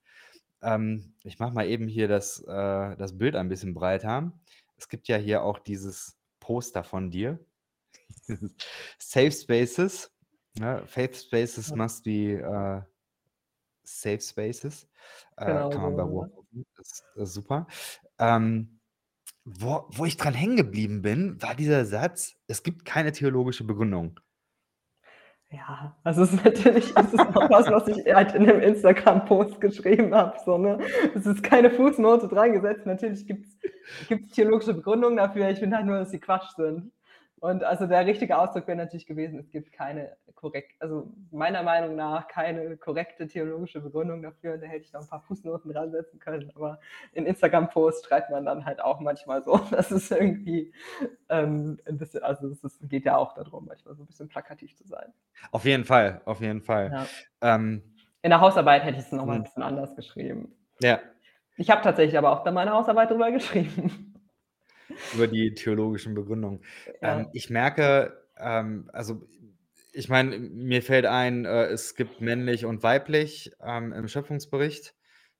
Ähm, ich mache mal eben hier das, äh, das Bild ein bisschen breiter. Es gibt ja hier auch dieses Poster von dir. [laughs] Safe Spaces. Ne? Safe Spaces Ja. must be äh, Safe Spaces. Äh, Genau kann man bei? Ruhr gucken. Das das ist super. Ähm, wo wo ich dran hängen geblieben bin, war dieser Satz: „Es gibt keine theologische Begründung.“ Ja, also es ist natürlich es ist auch was, was ich halt in 'nem Instagram-Post geschrieben habe, so, ne? Es ist keine Fußnote dran gesetzt. Natürlich gibt's gibt's theologische Begründungen dafür. Ich finde halt nur, dass sie Quatsch sind. Und also der richtige Ausdruck wäre natürlich gewesen, es gibt keine korrekt also meiner Meinung nach keine korrekte theologische Begründung dafür. Da hätte ich noch 'n paar Fußnoten dran setzen können, aber in Instagram-Posts schreibt man dann halt auch manchmal so, [laughs] dass es irgendwie, ähm, 'n bisschen also es ist geht ja auch da drum, manchmal so 'n bisschen plakativ zu sein. Auf jeden Fall, auf jeden Fall. Ja. Ähm In der Hausarbeit hätte ich's noch mal 'n Mhm. bisschen anders geschrieben. Ja. Ich habe tatsächlich aber auch da meine Hausarbeit drüber geschrieben. Über die theologischen Begründungen. Ähm, Ja. ich merke, ähm also ich meine, mir fällt ein, äh, es gibt männlich und weiblich, ähm, im Schöpfungsbericht.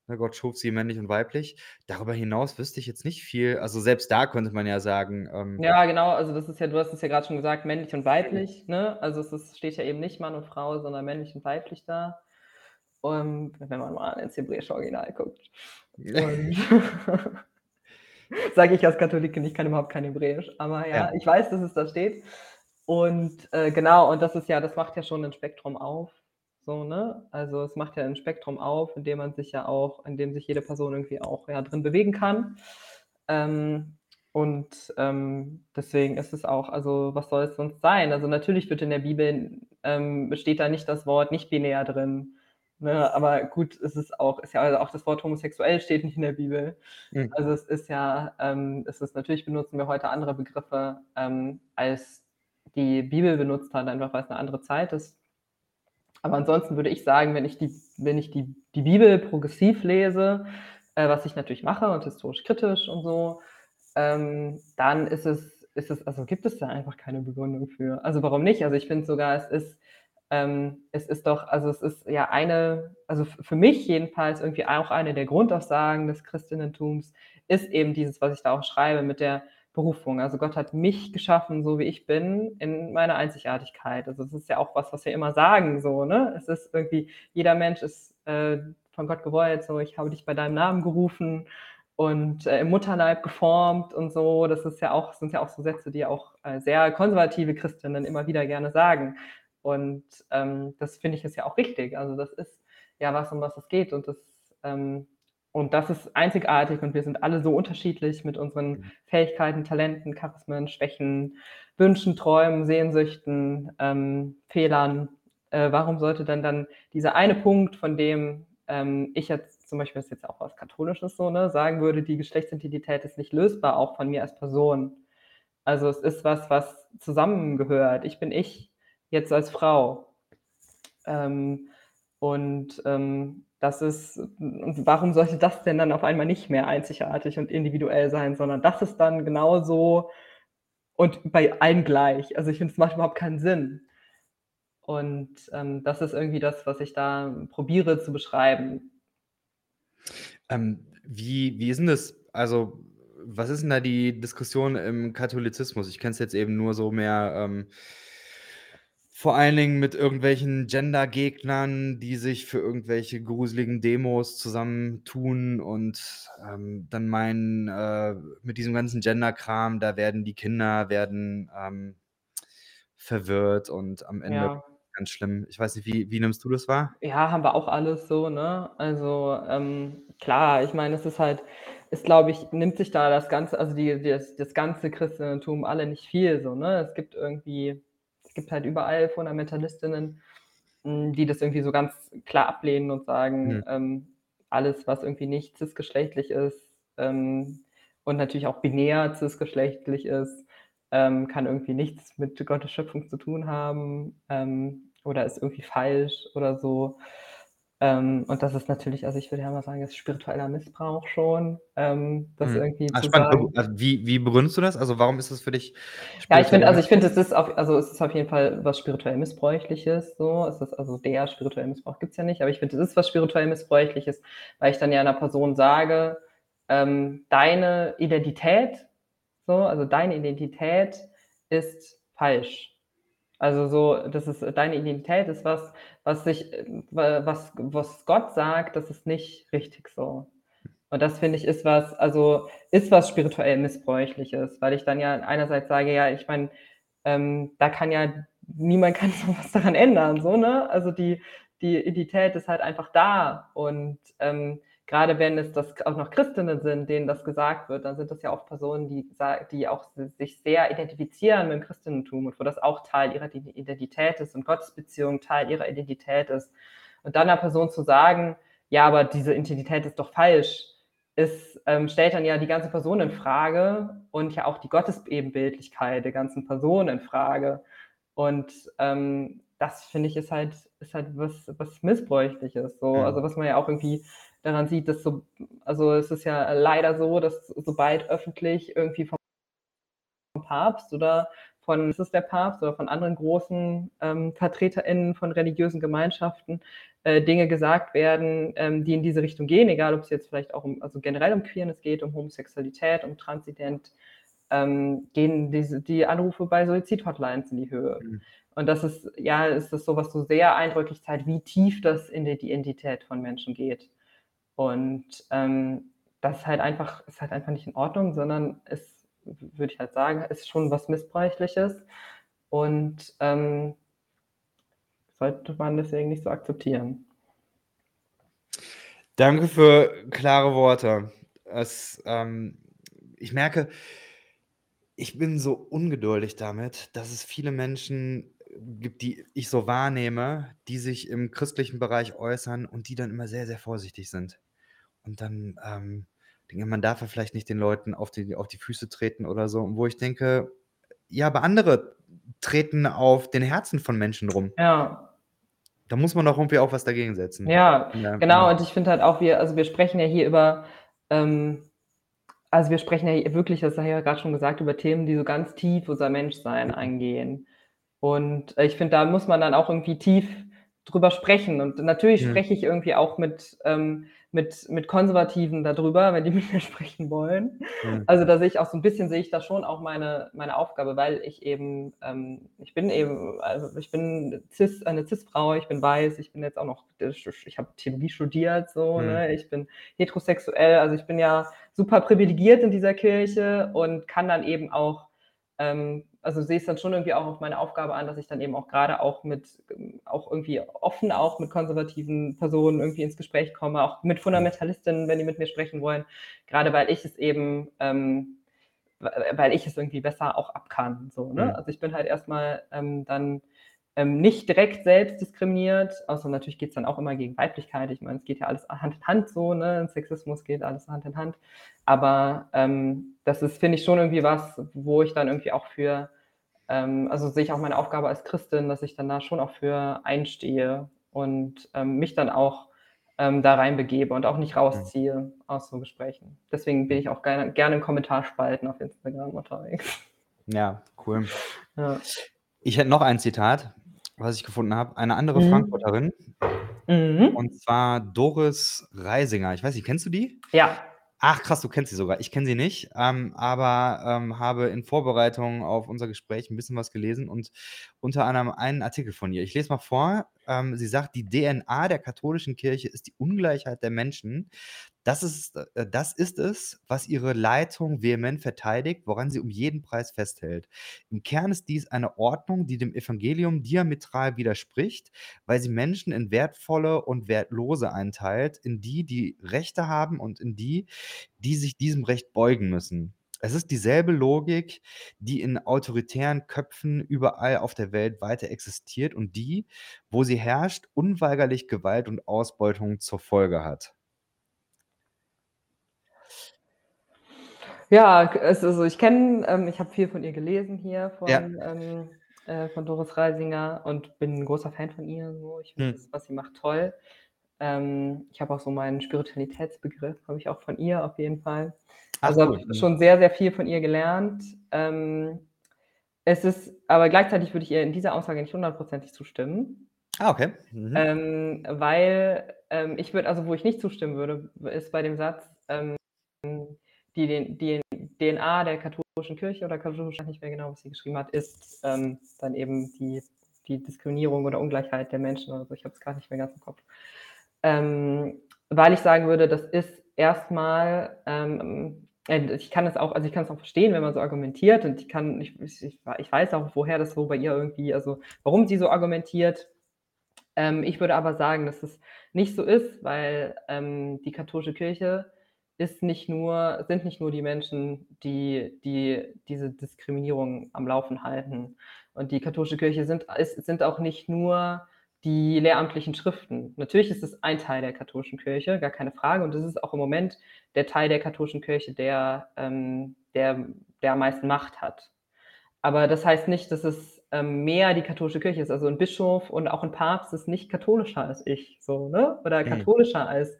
Ne, Gott schuf sie männlich und weiblich. Darüber hinaus wüsste ich jetzt nicht viel. Also selbst da könnte man ja sagen, ähm Ja, genau, also das ist ja du hast es ja grad schon gesagt, männlich und weiblich, ne? Also es ist steht ja eben nicht Mann und Frau, sondern männlich und weiblich da. Und wenn man mal ins hebräische Original guckt. [laughs] Und [laughs] sage ich als Katholikin, ich kann überhaupt kein Hebräisch, aber ja, Ja. ich weiß, dass es da steht. Und, äh, genau, und das ist ja das macht ja schon 'nen Spektrum auf, so, ne? Also, es macht ja 'n Spektrum auf, in dem man sich ja auch in dem sich jede Person irgendwie auch, ja, drin bewegen kann. Ähm, und, ähm, deswegen ist es auch also, was soll es sonst sein? Also, natürlich wird in der Bibel ähm, steht da nicht das Wort nicht-binär drin, ne? Aber gut, es ist auch ist ja also auch das Wort homosexuell steht nicht in der Bibel. Mhm. Also, es ist ja ähm, es ist natürlich benutzen wir heute andere Begriffe, ähm, als die Bibel benutzt hat, einfach weil's 'ne andere Zeit ist. Aber ansonsten würde ich sagen, wenn ich die wenn ich die die Bibel progressiv lese, äh, was ich natürlich mache und historisch kritisch und so, ähm, dann ist es ist es also gibt es da einfach keine Begründung für. Also, warum nicht? Also, ich finde sogar, es ist ähm, es ist doch also, es ist ja eine also für mich jedenfalls irgendwie auch eine der Grundaussagen des Christentums ist eben dieses, was ich da auch schreibe mit der Berufung. Also, Gott hat mich geschaffen, so wie ich bin, in meiner Einzigartigkeit. Also, das ist ja auch was, was wir immer sagen so, ne? Es ist irgendwie jeder Mensch ist, äh, von Gott gewollt, so: „Ich habe dich bei deinem Namen gerufen und, äh, im Mutterleib geformt“ und so. Das ist ja auch sind ja auch so Sätze, die auch, äh, sehr konservative Christinnen immer wieder gerne sagen. Und, ähm, das finde ich ist ja auch richtig. Also, das ist ja was, um was es geht und das ähm, und das ist einzigartig und wir sind alle so unterschiedlich mit unseren Mhm. Fähigkeiten, Talenten, Charismen, Schwächen, Wünschen, Träumen, Sehnsüchten, ähm, Fehlern. Äh, warum sollte denn dann dieser eine Punkt, von dem, ähm, ich jetzt zum Beispiel das ist jetzt auch was Katholisches so, ne, sagen würde, die Geschlechtsidentität ist nicht lösbar, auch von mir als Person. Also, es ist was, was zusammengehört. Ich bin ich, jetzt als Frau. Ähm, und, ähm, das ist warum sollte das denn dann auf einmal nicht mehr einzigartig und individuell sein, sondern das ist dann genauso und bei allen gleich. Also, ich finde, es macht überhaupt keinen Sinn. Und, ähm, das ist irgendwie das, was ich da probiere zu beschreiben. Ähm, wie wie ist 'n das also, was ist 'n da die Diskussion im Katholizismus? Ich kenne es jetzt eben nur so mehr, ähm vor allen Dingen mit irgendwelchen Gendergegnern, die sich für irgendwelche gruseligen Demos zusammentun und, ähm, dann meinen, äh, mit diesem ganzen Genderkram, da werden die Kinder werden, ähm, verwirrt und am Ende Ja. ganz schlimm. Ich weiß nicht, wie wie nimmst du das wahr? Ja, haben wir auch alles so, ne? Also, ähm, klar, ich meine, es ist halt ist, glaube ich nimmt sich da das Ganze also die das das ganze Christentum alle nicht viel so, ne? Es gibt irgendwie es gibt halt überall Fundamentalistinnen, hm, die das irgendwie so ganz klar ablehnen und sagen, Mhm. ähm, alles, was irgendwie nicht cis-geschlechtlich ist, ähm, und natürlich auch binär cis-geschlechtlich ist, ähm, kann irgendwie nichts mit Gottes Schöpfung zu tun haben, ähm, oder ist irgendwie falsch oder so. Ähm, und das ist natürlich, also ich würde ja mal sagen, das ist spiritueller Missbrauch schon, ähm, das Mhm. irgendwie Ah, zu spannend. sagen. Also, wie wie begründest du das? Also, warum ist das für dich Ja, ich finde also ich finde, es ist auf also es ist auf jeden Fall was spirituell Missbräuchliches so. Es ist also der spirituelle Missbrauch gibt's ja nicht, aber ich finde, es ist was spirituell Missbräuchliches, weil ich dann ja 'ner Person sage, ähm: „Deine Identität so also deine Identität ist falsch.“ Also so, das ist deine Identität ist was, was sich wa was was Gott sagt, das ist nicht richtig so. Und das finde ich, ist was also, ist was spirituell Missbräuchliches, weil ich dann ja einerseits sage: „Ja, ich meine, ähm, da kann ja niemand [laughs] kann so was daran ändern“, so, ne? Also die die Identität ist halt einfach da und, ähm, grade wenn es das auch noch Christinnen sind, denen das gesagt wird, dann sind das ja auch Personen, die die auch sich sehr identifizieren mit'm Christentum und wo das auch Teil ihrer Ide Identität ist und Gottesbeziehung Teil ihrer Identität ist. Und dann 'ner Person zu sagen: „Ja, aber diese Identität ist doch falsch“, ist ähm, stellt dann ja die ganze Person infrage und ja auch die Gottesebenbildlichkeit der ganzen Person infrage. Und, ähm, das finde ich, ist halt ist halt was was Missbräuchliches so. Mhm. Also, was man ja auch irgendwie daran sieht, dass so also, es ist ja leider so, dass sobald öffentlich irgendwie vom Papst oder von ist es der Papst oder von anderen großen, ähm, VertreterInnen von religiösen Gemeinschaften, äh, Dinge gesagt werden, ähm, die in diese Richtung gehen, egal ob's jetzt vielleicht auch um also generell um Queerness geht, um Homosexualität, um Transident, ähm, gehen diese die Anrufe bei Suizid-Hotlines in die Höhe. Mhm. Und das ist ja, ist das so, was so sehr eindrücklich zeigt, wie tief das in die Identität von Menschen geht. Und, ähm, das ist halt einfach ist halt einfach nicht in Ordnung, sondern es, würde ich halt sagen, ist schon was Missbräuchliches und, ähm sollte man deswegen nicht so akzeptieren. Danke für klare Worte. Es ähm, ich merke, ich bin so ungeduldig damit, dass es viele Menschen gibt, die ich so wahrnehme, die sich im christlichen Bereich äußern und die dann immer sehr, sehr vorsichtig sind. Und dann, ähm, denke, man darf ja vielleicht nicht den Leuten auf die auf die Füße treten oder so. Und wo ich denke: „Ja, aber andere treten auf den Herzen von Menschen rum.“ Ja. Da muss man doch irgendwie auch was dagegen setzen. Ja, Ja, genau. mhm. Und ich finde halt auch, wir also wir sprechen ja hier über, ähm also wir sprechen ja wirklich, das habe ich ja grad schon gesagt, über Themen, die so ganz tief unser Menschsein Mhm. eingehen. Und, äh, ich finde, da muss man dann auch irgendwie tief drüber sprechen. Und natürlich Mhm. spreche ich irgendwie auch mit ähm, mit mit Konservativen da drüber, wenn die [laughs] mit mir sprechen wollen. Mhm. Also, da sehe ich auch so 'n bisschen sehe ich da schon auch meine meine Aufgabe, weil ich eben ähm, ich bin eben also ich bin cis eine Cis-Frau, ich bin weiß, ich bin jetzt auch noch ich habe Theologie studiert so, Mhm. ne? Ich bin heterosexuell, also ich bin ja super privilegiert in dieser Kirche und kann dann eben auch ähm, also sehe ich's dann schon irgendwie auch auf meine Aufgabe an, dass ich dann eben auch grade auch mit ähm, auch irgendwie offen auch mit konservativen Personen irgendwie ins Gespräch komme, auch mit. Fundamentalistinnen, wenn die mit mir sprechen wollen, grade weil ich es eben ähm, weil ich es irgendwie besser auch ab kann, so, ne? Also, ich bin halt erst mal, ähm, dann, ähm, nicht direkt selbst diskriminiert, außer natürlich geht's dann auch immer gegen Weiblichkeit. Ich meine, es geht ja alles Hand in Hand so, ne? Sexismus geht alles Hand in Hand. Aber, ähm, das ist, finde ich, schon irgendwie was, wo ich dann irgendwie auch für ähm, also sehe ich auch meine Aufgabe als Christin, dass ich dann da schon auch für einstehe und, ähm, mich dann auch, ähm, da reinbegebe und auch nicht Mhm. rausziehe aus so Gesprächen. Deswegen bin ich auch gerne gerne in Kommentarspalten auf Instagram unterwegs. Ja, cool. Ja. Ich hätte noch ein Zitat, was ich gefunden habe. Eine andere Mhm. Frankfurterin Mhm. und zwar Doris Reisinger. Ich weiß nicht, kennst du die? Ja. Ach krass, du kennst sie sogar. Ich kenne sie nicht, ähm, aber, ähm, habe in Vorbereitung auf unser Gespräch 'n bisschen was gelesen und unter anderem einen Artikel von ihr. Ich lese mal vor. Ähm, sie sagt: „Die DNA der katholischen Kirche ist die Ungleichheit der Menschen. Das ist äh, das ist es, was ihre Leitung vehement verteidigt, woran sie um jeden Preis festhält. Im Kern ist dies eine Ordnung, die dem Evangelium diametral widerspricht, weil sie Menschen in wertvolle und wertlose einteilt, in die, die Rechte haben und in die, die sich diesem Recht beugen müssen. Es ist dieselbe Logik, die in autoritären Köpfen überall auf der Welt weiter existiert und die, wo sie herrscht, unweigerlich Gewalt und Ausbeutung zur Folge hat.“ Ja, also ich kenne ähm, ich habe viel von ihr gelesen hier Ja. von ähm, äh, von Doris Reisinger und bin 'n großer Fan von ihr so. Ich finde Mhm. das, was sie macht, toll. Ähm, ich habe auch so meinen Spiritualitätsbegriff, habe ich auch von ihr auf jeden Fall. Ach, Also cool. habe Mhm. schon sehr, sehr viel von ihr gelernt. Ähm, es ist aber gleichzeitig würde ich ihr in dieser Aussage nicht hundertprozentig zustimmen. Ah, okay. Mhm. Ähm, weil ähm, ich würde, also wo ich nicht zustimmen würde, ist bei dem Satz, ähm, die, den, die DNA der katholischen Kirche oder katholischen, ich weiß nicht mehr genau, was sie geschrieben hat, ist ähm, dann eben die, die Diskriminierung oder Ungleichheit der Menschen oder so. Ich habe es gerade nicht mehr ganz im Kopf. Ähm, weil ich sagen würde, das ist erstmal, ähm, äh, ich kann es auch, also ich kann es auch verstehen, wenn man so argumentiert und ich kann, ich, ich, ich weiß auch, woher das so bei ihr irgendwie, also warum sie so argumentiert. Ähm, ich würde aber sagen, dass es nicht so ist, weil ähm, die katholische Kirche ist nicht nur, sind nicht nur die Menschen, die, die diese Diskriminierung am Laufen halten. Und die katholische Kirche sind, ist, sind auch nicht nur die lehramtlichen Schriften. Natürlich ist es ein Teil der katholischen Kirche, gar keine Frage. Und es ist auch im Moment der Teil der katholischen Kirche, der, ähm, der, der am meisten Macht hat. Aber das heißt nicht, dass es ähm, mehr die katholische Kirche ist. Also ein Bischof und auch ein Papst ist nicht katholischer als ich, so, ne? Oder Mhm. katholischer als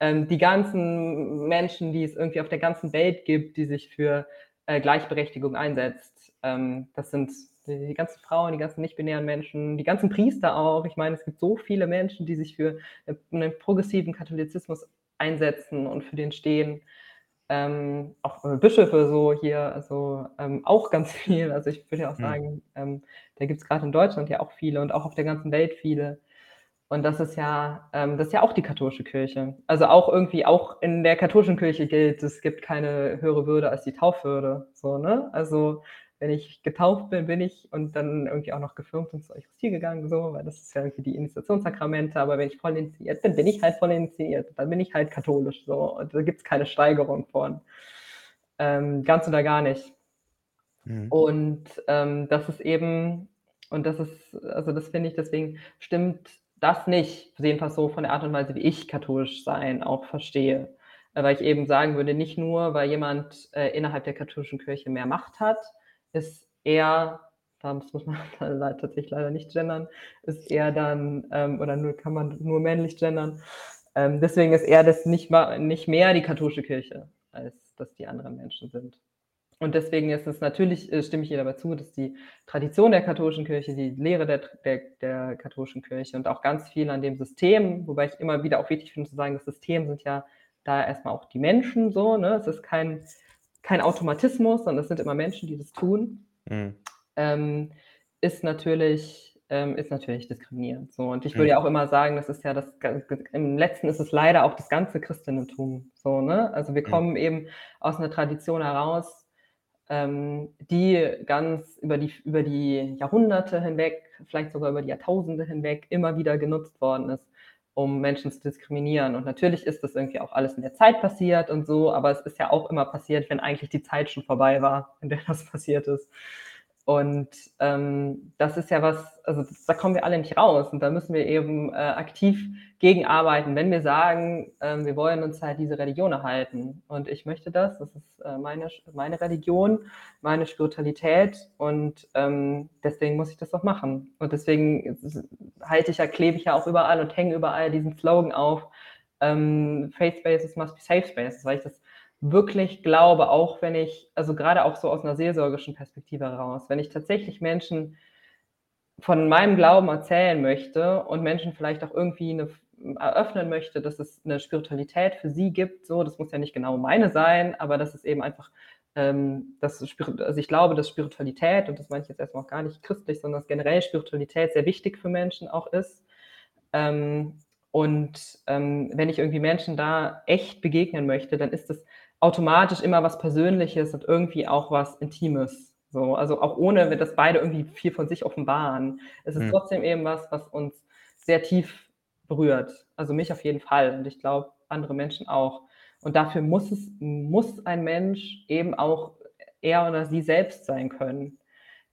ähm, die ganzen Menschen, die es irgendwie auf der ganzen Welt gibt, die sich für äh, Gleichberechtigung einsetzt. Ähm, das sind die, ganzen Frauen, die ganzen nicht-binären Menschen, die ganzen Priester auch. Ich meine, es gibt so viele Menschen, die sich für äh, einen progressiven Katholizismus einsetzen und für den stehen. Ähm, auch äh, Bischöfe so hier, also ähm, auch ganz viel. Also ich würde ja auch Mhm. sagen, ähm, da gibt es gerade in Deutschland ja auch viele und auch auf der ganzen Welt viele. Und das ist ja, ähm, das ist ja auch die katholische Kirche. Also auch irgendwie, auch in der katholischen Kirche gilt, es gibt keine höhere Würde als die Taufwürde. So, ne? Also wenn ich getauft bin, bin ich und dann irgendwie auch noch gefirmt und zur Eucharistie gegangen, so, weil das ist ja irgendwie die Initiationssakramente, aber wenn ich voll initiiert bin, bin ich halt voll initiiert. Dann bin ich halt katholisch. So. Und da gibt es keine Steigerung von. Ähm, ganz oder gar nicht. Mhm. Und ähm, das ist eben, und das ist, also das finde ich, deswegen stimmt das nicht, jedenfalls so von der Art und Weise, wie ich katholisch sein auch verstehe. Weil ich eben sagen würde, nicht nur, weil jemand äh, innerhalb der katholischen Kirche mehr Macht hat, ist er, da muss man [laughs] tatsächlich leider nicht gendern, ist er dann, ähm, oder nur, kann man nur männlich gendern. Ähm, deswegen ist er das nicht, nicht mehr die katholische Kirche, als dass die anderen Menschen sind. Und deswegen ist es natürlich, äh, stimme ich ihr dabei zu, dass die Tradition der katholischen Kirche, die Lehre der, der, der katholischen Kirche und auch ganz viel an dem System, wobei ich immer wieder auch wichtig finde zu sagen, das System sind ja da erstmal auch die Menschen so, ne? Es ist kein, kein Automatismus, sondern es sind immer Menschen, die das tun, Mhm. ähm, ist natürlich, ähm, ist natürlich diskriminierend. So. Und ich Mhm. würde ja auch immer sagen, das ist ja das, im letzten ist es leider auch das ganze Christentum. So, ne? Also wir Mhm. kommen eben aus einer Tradition heraus, ähm, die ganz über die, über die Jahrhunderte hinweg, vielleicht sogar über die Jahrtausende hinweg, immer wieder genutzt worden ist, um Menschen zu diskriminieren. Und natürlich ist das irgendwie auch alles in der Zeit passiert und so, aber es ist ja auch immer passiert, wenn eigentlich die Zeit schon vorbei war, in der das [laughs] passiert ist. Und ähm, das ist ja was, also da kommen wir alle nicht raus und da müssen wir eben äh, aktiv gegenarbeiten, wenn wir sagen, ähm, wir wollen uns halt diese Religion erhalten. Und ich möchte das, das ist äh, meine, meine Religion, meine Spiritualität und ähm, deswegen muss ich das auch machen. Und deswegen halte ich ja, klebe ich ja auch überall und hänge überall diesen Slogan auf, ähm, Faith Spaces must be safe spaces, weil ich das wirklich glaube, auch wenn ich, also gerade auch so aus einer seelsorgischen Perspektive heraus, wenn ich tatsächlich Menschen von meinem Glauben erzählen möchte und Menschen vielleicht auch irgendwie eine, eröffnen möchte, dass es eine Spiritualität für sie gibt, so, das muss ja nicht genau meine sein, aber das ist eben einfach, ähm, das, also ich glaube, dass Spiritualität, und das meine ich jetzt erstmal auch gar nicht christlich, sondern dass generell Spiritualität sehr wichtig für Menschen auch ist. Ähm, und ähm, wenn ich irgendwie Menschen da echt begegnen möchte, dann ist das automatisch immer was Persönliches und irgendwie auch was Intimes. So, also auch ohne, dass beide irgendwie viel von sich offenbaren. Es ist Mhm. trotzdem eben was, was uns sehr tief berührt. Also mich auf jeden Fall und ich glaube andere Menschen auch. Und dafür muss es, muss ein Mensch eben auch er oder sie selbst sein können.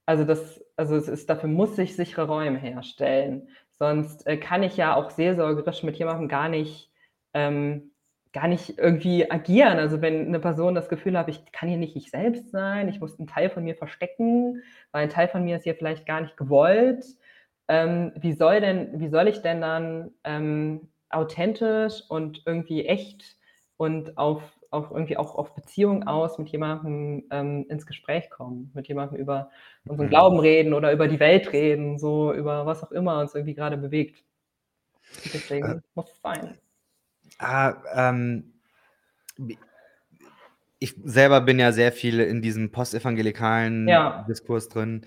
Also das, also es ist, dafür muss ich sichere Räume herstellen. Sonst äh, kann ich ja auch seelsorgerisch mit jemandem gar nicht, ähm, gar nicht irgendwie agieren. Also wenn eine Person das Gefühl hat, ich kann hier nicht ich selbst sein, ich muss einen Teil von mir verstecken, weil ein Teil von mir ist hier vielleicht gar nicht gewollt. Ähm, wie soll denn, wie soll ich denn dann ähm, authentisch und irgendwie echt und auf, auf irgendwie auch auf Beziehung aus mit jemandem ähm, ins Gespräch kommen, mit jemandem über unseren mhm. Glauben reden oder über die Welt reden, so über was auch immer uns irgendwie gerade bewegt. Deswegen äh, muss es sein. Ah, ähm, ich selber bin ja sehr viel in diesem postevangelikalen ja. Diskurs drin.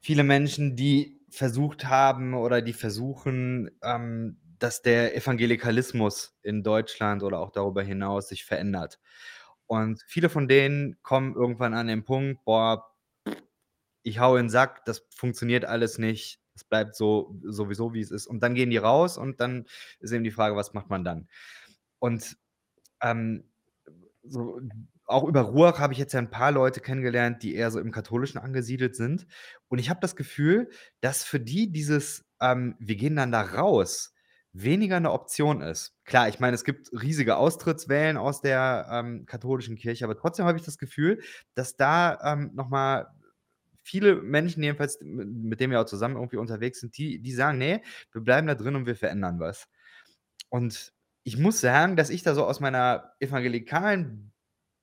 Viele Menschen, die versucht haben oder die versuchen, ähm, dass der Evangelikalismus in Deutschland oder auch darüber hinaus sich verändert. Und viele von denen kommen irgendwann an den Punkt, boah, ich hau in den Sack, das funktioniert alles nicht, es bleibt so sowieso, wie es ist. Und dann gehen die raus und dann ist eben die Frage, was macht man dann? Und ähm, so, auch über Ruach habe ich jetzt ja ein paar Leute kennengelernt, die eher so im Katholischen angesiedelt sind. Und ich habe das Gefühl, dass für die dieses, ähm, wir gehen dann da raus, weniger eine Option ist. Klar, ich meine, es gibt riesige Austrittswellen aus der ähm, katholischen Kirche, aber trotzdem habe ich das Gefühl, dass da ähm, nochmal viele Menschen, jedenfalls, mit denen wir auch zusammen irgendwie unterwegs sind, die, die sagen, nee, wir bleiben da drin und wir verändern was. Und ich muss sagen, dass ich da so aus meiner evangelikalen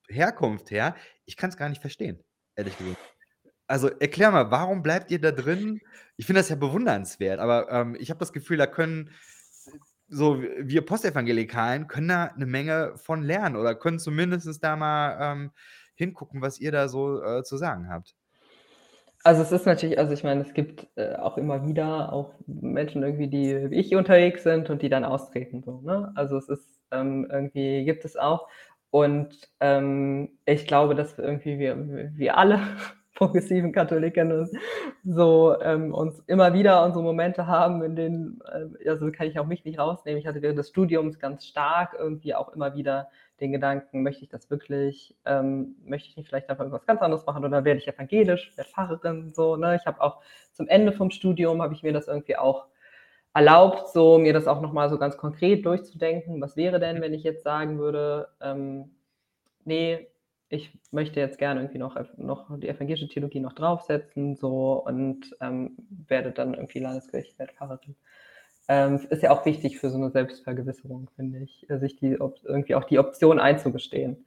Herkunft her, ich kann es gar nicht verstehen, ehrlich gesagt. Also erklär mal, warum bleibt ihr da drin? Ich finde das ja bewundernswert, aber ähm, ich habe das Gefühl, da können so wir Postevangelikalen können da eine Menge von lernen oder können zumindest da mal ähm, hingucken, was ihr da so äh, zu sagen habt. Also es ist natürlich, also ich meine, es gibt äh, auch immer wieder auch Menschen irgendwie, die wie ich unterwegs sind und die dann austreten. So, ne? Also es ist ähm, irgendwie gibt es auch. Und ähm, ich glaube, dass irgendwie wir, wir alle [laughs] progressiven Katholiken so ähm, uns immer wieder unsere Momente haben, in denen, äh, also kann ich auch mich nicht rausnehmen. Ich hatte während des Studiums ganz stark irgendwie auch immer wieder den Gedanken, möchte ich das wirklich, ähm, möchte ich nicht vielleicht einfach irgendwas ganz anderes machen oder werde ich evangelisch, werde Pfarrerin, so, ne? Ich habe auch zum Ende vom Studium, habe ich mir das irgendwie auch erlaubt, so mir das auch nochmal so ganz konkret durchzudenken, was wäre denn, wenn ich jetzt sagen würde, ähm, nee, ich möchte jetzt gerne irgendwie noch, noch die evangelische Theologie noch draufsetzen, so und ähm, werde dann irgendwie Landeskirchenweltpfarrerin. Ähm, ist ja auch wichtig für so eine Selbstvergewisserung, finde ich, sich die irgendwie auch die Option einzugestehen.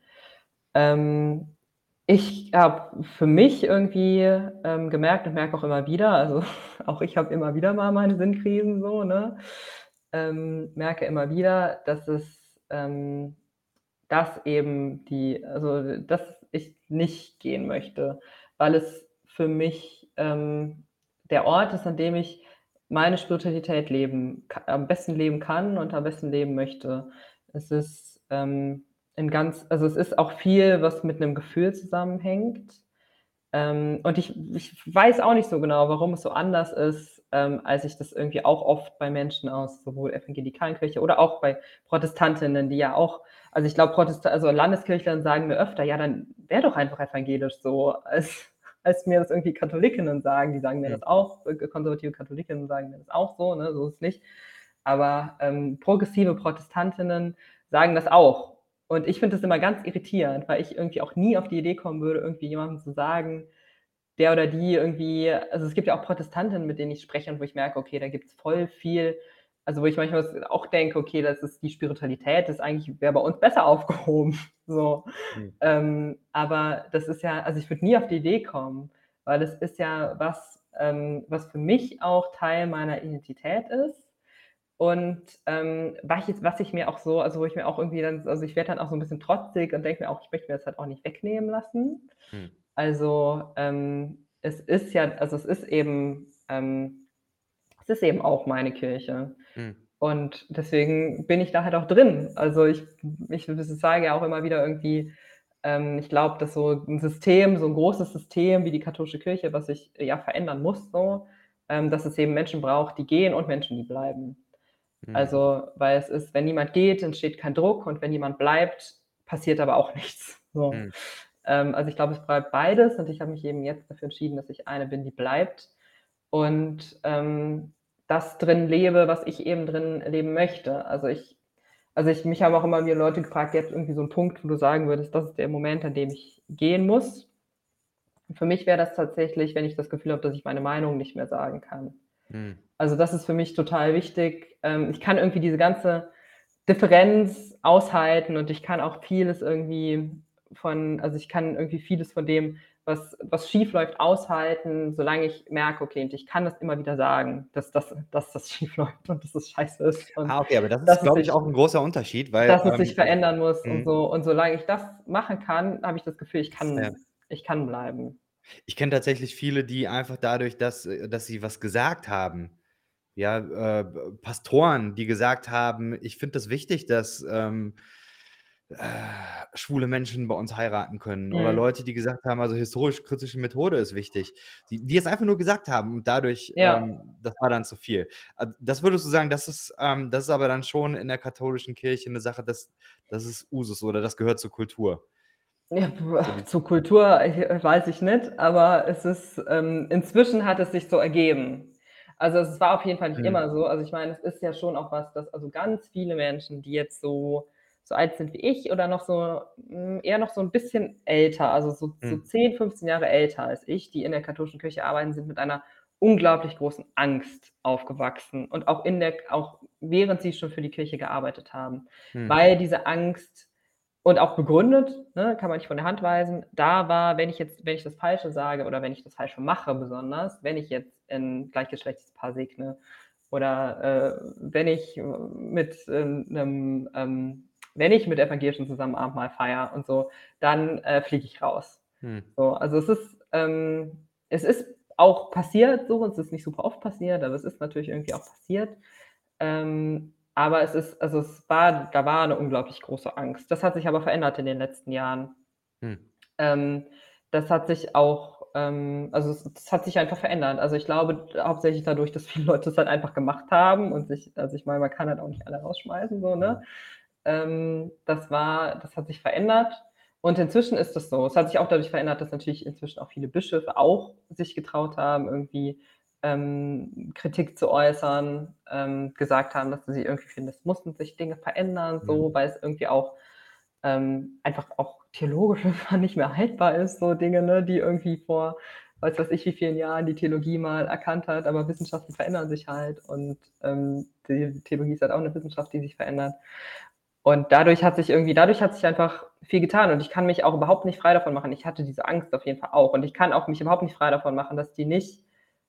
Ähm, ich habe für mich irgendwie ähm, gemerkt und merke auch immer wieder, also [laughs] auch ich habe immer wieder mal meine Sinnkrisen so, ne? Ähm, merke immer wieder, dass es ähm, dass eben die, also dass ich nicht gehen möchte, weil es für mich ähm, der Ort ist, an dem ich meine Spiritualität leben, am besten leben kann und am besten leben möchte. Es ist ähm, in ganz, also es ist auch viel, was mit einem Gefühl zusammenhängt. Ähm, und ich, ich weiß auch nicht so genau, warum es so anders ist, ähm, als ich das irgendwie auch oft bei Menschen aus sowohl evangelikalen Kirche oder auch bei Protestantinnen, die ja auch also ich glaube, Protestant also Landeskirchler sagen mir öfter, ja, dann wäre doch einfach evangelisch so, als, als mir das irgendwie Katholikinnen sagen. Die sagen mir das auch, äh, konservative Katholikinnen sagen mir das auch so, ne? so ist es nicht. Aber ähm, progressive Protestantinnen sagen das auch. Und ich finde das immer ganz irritierend, weil ich irgendwie auch nie auf die Idee kommen würde, irgendwie jemandem zu sagen, der oder die irgendwie, also es gibt ja auch Protestantinnen, mit denen ich spreche und wo ich merke, okay, da gibt es voll viel also wo ich manchmal auch denke, okay, das ist die Spiritualität, das eigentlich wäre bei uns besser [laughs] aufgehoben. So. Mhm. Ähm, aber das ist ja, also ich würde nie auf die Idee kommen, weil es ist ja was, ähm, was für mich auch Teil meiner Identität ist. Und ähm, was, ich, was ich mir auch so, also wo ich mir auch irgendwie dann, also ich werde dann auch so ein bisschen trotzig und denke mir auch, ich möchte mir das halt auch nicht wegnehmen lassen. Mhm. Also ähm, es ist ja, also es ist eben, ähm, es ist eben auch meine Kirche. Mhm. Und deswegen bin ich da halt auch drin. Also ich, ich sage ja auch immer wieder irgendwie, ähm, ich glaube, dass so ein System, so ein großes System wie die katholische Kirche, was sich ja verändern muss, so, ähm, dass es eben Menschen braucht, die gehen und Menschen, die bleiben. Mhm. Also, weil es ist, wenn niemand geht, entsteht kein Druck und wenn jemand bleibt, passiert aber auch [laughs] nichts. So. Mhm. Ähm, also ich glaube, es bleibt beides und ich habe mich eben jetzt dafür entschieden, dass ich eine bin, die bleibt. Und ähm, das drin lebe, was ich eben drin leben möchte. Also ich, also ich, mich haben auch immer wieder Leute gefragt, jetzt irgendwie so ein Punkt, wo du sagen würdest, das ist der Moment, an dem ich gehen muss. Und für mich wäre das tatsächlich, wenn ich das Gefühl habe, dass ich meine Meinung nicht mehr sagen kann. Hm. Also das ist für mich total wichtig. Ähm, ich kann irgendwie diese ganze Differenz aushalten und ich kann auch vieles irgendwie von, also ich kann irgendwie vieles von dem, was, was schief läuft, aushalten, solange ich merke, okay, und ich kann das immer wieder sagen, dass das, dass das [laughs] schief läuft und dass das scheiße ist. Ah, okay, aber das ist, glaube ich, auch ein großer Unterschied, weil. Dass es ähm, sich verändern muss und mhm. so. Und solange ich das machen kann, habe ich das Gefühl, ich kann, ja. ich kann bleiben. Ich kenne tatsächlich viele, die einfach dadurch, dass, dass sie was gesagt haben, ja, äh, Pastoren, die gesagt haben, ich finde das wichtig, dass ähm, äh, schwule Menschen bei uns heiraten können. Mhm. Oder Leute, die gesagt haben, also historisch-kritische Methode ist wichtig. Die, die es einfach nur gesagt haben und dadurch, ja. ähm, das war dann zu viel. Äh, das würdest du sagen, das ist, ähm, das ist aber dann schon in der katholischen Kirche eine Sache, das, das ist Usus oder das gehört zur Kultur. Ja, zur Kultur weiß ich nicht, aber es ist, ähm, inzwischen hat es sich so ergeben. Also es war auf jeden Fall nicht mhm. immer so. Also ich meine, es ist ja schon auch was, dass also ganz viele Menschen, die jetzt so, so alt sind wie ich oder noch so hm, eher noch so ein bisschen älter, also so, mhm. so 10, 15 Jahre älter als ich, die in der katholischen Kirche arbeiten, sind mit einer unglaublich großen Angst aufgewachsen und auch in der, auch während sie schon für die Kirche gearbeitet haben, mhm. weil diese Angst und auch begründet, ne, kann man nicht von der Hand weisen, da war, wenn ich jetzt, wenn ich das Falsche sage oder wenn ich das Falsche mache besonders, wenn ich jetzt ein gleichgeschlechtliches Paar segne oder äh, wenn ich mit äh, einem, ähm, wenn ich mit Evangelischen zusammen Abendmahl feiere und so, dann äh, fliege ich raus. Hm. So, also es ist, ähm, es ist auch passiert so, es ist nicht super oft passiert, aber es ist natürlich irgendwie auch passiert. Ähm, aber es ist, also es war, da war eine unglaublich große Angst. Das hat sich aber verändert in den letzten Jahren. Hm. Ähm, das hat sich auch, ähm, also es, das hat sich einfach verändert. Also ich glaube hauptsächlich dadurch, dass viele Leute es halt einfach gemacht haben und sich, also ich meine, man kann halt auch nicht alle rausschmeißen, so, ne? Ähm, das war, das hat sich verändert. Und inzwischen ist das so. Es hat sich auch dadurch verändert, dass natürlich inzwischen auch viele Bischöfe auch sich getraut haben, irgendwie ähm, Kritik zu äußern, ähm, gesagt haben, dass sie irgendwie finden, es mussten sich Dinge verändern, so, mhm. weil es irgendwie auch ähm, einfach auch theologisch [laughs] nicht mehr haltbar ist, so Dinge, ne, die irgendwie vor, weiß was ich, wie vielen Jahren die Theologie mal erkannt hat, aber Wissenschaften verändern sich halt und ähm, die Theologie ist halt auch eine Wissenschaft, die sich verändert. Und dadurch hat sich irgendwie, dadurch hat sich einfach viel getan und ich kann mich auch überhaupt nicht frei davon machen. Ich hatte diese Angst auf jeden Fall auch und ich kann auch mich überhaupt nicht frei davon machen, dass die nicht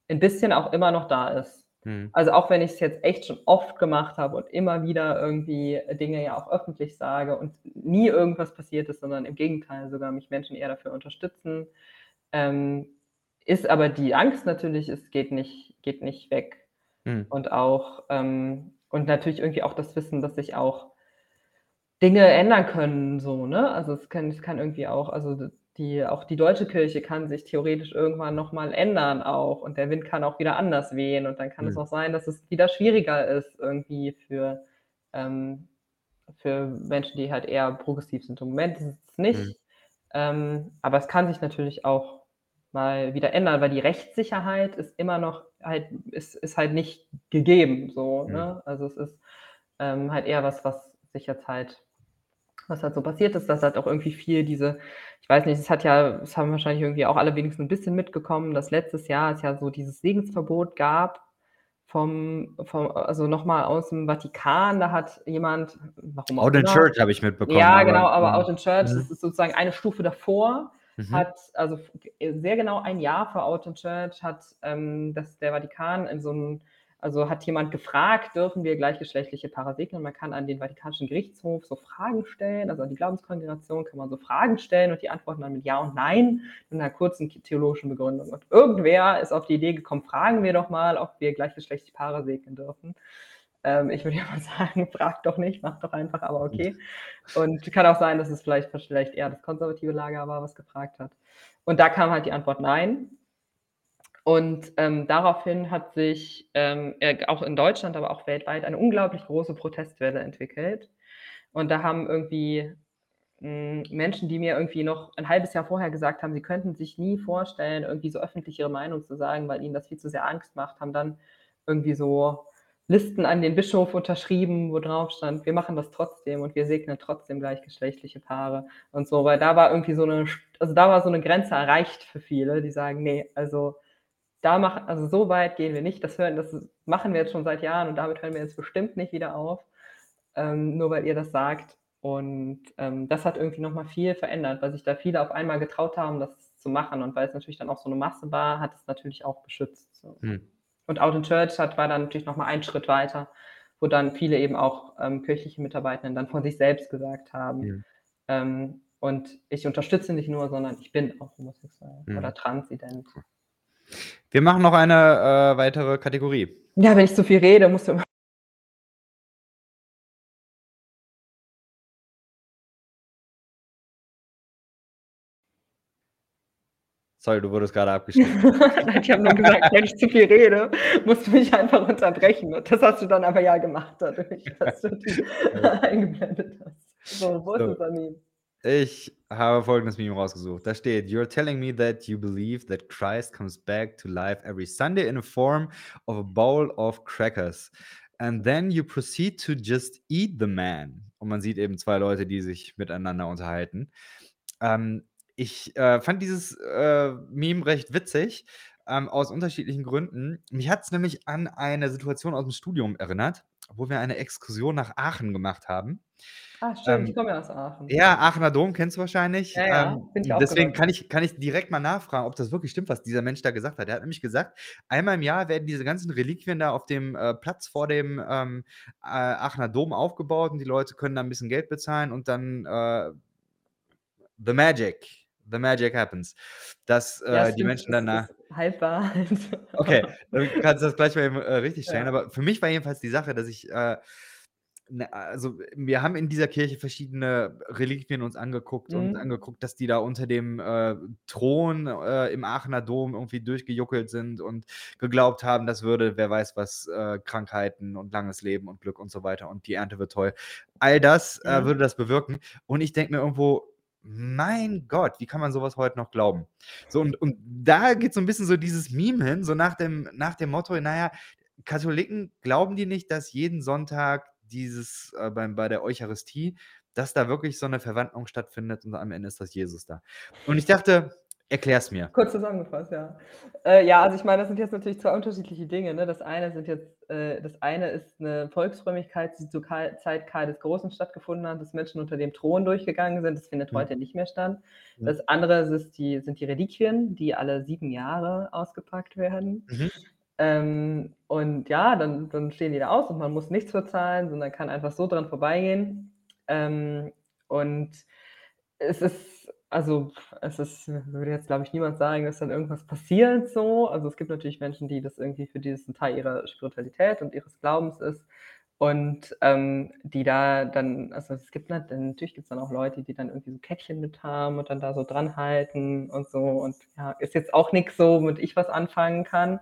ein bisschen auch immer noch da ist. Hm. Also auch wenn ich es jetzt echt schon oft gemacht habe und immer wieder irgendwie Dinge ja auch öffentlich sage und nie irgendwas passiert ist, sondern im Gegenteil sogar mich Menschen eher dafür unterstützen, ähm, ist aber die Angst natürlich, es geht nicht, geht nicht weg. Hm. Und auch, ähm, und natürlich irgendwie auch das Wissen, dass sich auch Dinge ändern können, so, ne? Also es kann, es kann irgendwie auch, also die, auch die deutsche Kirche kann sich theoretisch irgendwann nochmal ändern auch und der Wind kann auch wieder anders wehen und dann kann mhm. es auch sein, dass es wieder schwieriger ist irgendwie für, ähm, für Menschen, die halt eher progressiv sind. Im Moment ist es nicht, mhm. ähm, aber es kann sich natürlich auch mal wieder ändern, weil die Rechtssicherheit ist immer noch halt, ist, ist halt nicht gegeben, so, mhm. ne? Also es ist ähm, halt eher was, was sich jetzt halt was halt so passiert ist, dass halt auch irgendwie viel diese, ich weiß nicht, es hat ja, es haben wahrscheinlich irgendwie auch alle wenigstens ein bisschen mitgekommen, dass letztes Jahr es ja so dieses Segensverbot gab vom, vom also nochmal aus dem Vatikan, da hat jemand, warum auch Out in Church habe ich mitbekommen. Ja, aber, genau, aber Out in Church, mhm. das ist sozusagen eine Stufe davor, mhm. hat, also sehr genau ein Jahr vor Out in Church hat ähm, das, der Vatikan in so einem also hat jemand gefragt, dürfen wir gleichgeschlechtliche Paare segnen? Man kann an den Vatikanischen Gerichtshof so Fragen stellen, also an die Glaubenskongregation kann man so Fragen stellen und die antworten dann mit Ja und Nein in einer kurzen theologischen Begründung. Und irgendwer ist auf die Idee gekommen, fragen wir doch mal, ob wir gleichgeschlechtliche Paare segnen dürfen. Ähm, ich würde [laughs] ja mal sagen, frag doch nicht, mach doch einfach, aber okay. Und kann auch sein, dass es vielleicht, vielleicht eher das konservative Lager war, was gefragt hat. Und da kam halt die Antwort Nein. Und ähm, daraufhin hat sich ähm, auch in Deutschland, aber auch weltweit eine unglaublich große Protestwelle entwickelt. Und da haben irgendwie mh, hm, Menschen, die mir irgendwie noch ein halbes Jahr vorher gesagt haben, sie könnten sich nie vorstellen, irgendwie so öffentlich ihre Meinung zu sagen, weil ihnen das viel zu sehr Angst macht, haben dann irgendwie so Listen an den Bischof unterschrieben, wo drauf stand, wir machen das trotzdem und wir segnen trotzdem gleichgeschlechtliche Paare und so, weil da war irgendwie so eine, also da war so eine Grenze erreicht für viele, die sagen, nee, also da machen, also so weit gehen wir nicht. Das hören, das machen wir jetzt schon seit Jahren und damit hören wir jetzt bestimmt nicht wieder auf. ähm, nur weil ihr das sagt. Und ähm, das hat irgendwie nochmal viel verändert, weil sich da viele auf einmal getraut haben, das zu machen. Und weil es natürlich dann auch so eine Masse war, hat es natürlich auch beschützt. So. Hm. Und Out in Church hat, war dann natürlich nochmal einen Schritt weiter, wo dann viele eben auch ähm, kirchliche Mitarbeitenden dann von sich selbst gesagt haben. Hm. Und ich unterstütze nicht nur, sondern ich bin auch homosexuell hm. oder transident. Wir machen noch eine äh, weitere Kategorie. Ja, wenn ich zu viel rede, musst du immer Sorry, du wurdest gerade abgeschnitten. [laughs] Nein, ich habe nur gesagt, wenn ich zu viel rede, musst du mich einfach unterbrechen. Und das hast du dann aber ja gemacht, dadurch, dass du [laughs] die [laughs] eingeblendet hast. So, wo so. ist das Meme? Ich habe folgendes Meme rausgesucht. Da steht: You're telling me that you believe that Christ comes back to life every Sunday in the form of a bowl of crackers. And then you proceed to just eat the man. Und man sieht eben zwei Leute, die sich miteinander unterhalten. Ähm, ich äh, fand dieses äh, Meme recht witzig, ähm, aus unterschiedlichen Gründen. Mich hat es nämlich an eine Situation aus dem Studium erinnert, wo wir eine Exkursion nach Aachen gemacht haben. Ah, stimmt, ähm, ich komme ja aus Aachen. Ja, Aachener Dom kennst du wahrscheinlich. Ja, ja, ähm, ich auch deswegen kann ich, kann ich direkt mal nachfragen, ob das wirklich stimmt, was dieser Mensch da gesagt hat. Er hat nämlich gesagt, einmal im Jahr werden diese ganzen Reliquien da auf dem äh, Platz vor dem ähm, äh, Aachener Dom aufgebaut und die Leute können da ein bisschen Geld bezahlen und dann äh, The Magic the magic happens. Dass äh, ja, die Menschen dann nach. Halb Wahrheit. Okay, [laughs] dann kannst du das gleich mal eben, äh, richtig stellen. Ja. Aber für mich war jedenfalls die Sache, dass ich. Äh, also wir haben in dieser Kirche verschiedene Reliquien uns angeguckt mhm. und angeguckt, dass die da unter dem äh, Thron äh, im Aachener Dom irgendwie durchgejuckelt sind und geglaubt haben, das würde, wer weiß was, äh, Krankheiten und langes Leben und Glück und so weiter und die Ernte wird toll. All das mhm. würde das bewirken. Und ich denke mir irgendwo, mein Gott, wie kann man sowas heute noch glauben? So, und, und da geht so ein bisschen so dieses Meme hin, so nach dem, nach dem Motto, naja, Katholiken glauben die nicht, dass jeden Sonntag dieses äh, bei, bei der Eucharistie, dass da wirklich so eine Verwandlung stattfindet und am Ende ist das Jesus da. Und ich dachte, Erklär's mir. Kurz zusammengefasst, ja. Äh, ja, also ich meine, das sind jetzt natürlich zwei unterschiedliche Dinge. Ne? Das eine sind jetzt, äh, das eine ist eine Volksfrömmigkeit, die zur Zeit Karl des Großen stattgefunden hat, dass Menschen unter dem Thron durchgegangen sind. Das findet mhm. heute nicht mehr statt. Das andere ist die, sind die Reliquien, die alle sieben Jahre ausgepackt werden. Mhm. Ähm, und ja, dann, dann stehen die da aus und man muss nichts bezahlen, sondern kann einfach so dran vorbeigehen. Ähm, und es ist also es ist, würde jetzt, glaube ich, niemand sagen, dass dann irgendwas passiert so. Also es gibt natürlich Menschen, die das irgendwie für dieses ein Teil ihrer Spiritualität und ihres Glaubens ist. Und ähm, die da dann, also es gibt natürlich gibt es dann auch Leute, die dann irgendwie so Kettchen mit haben und dann da so dran halten und so. Und ja, ist jetzt auch nichts so, womit ich was anfangen kann.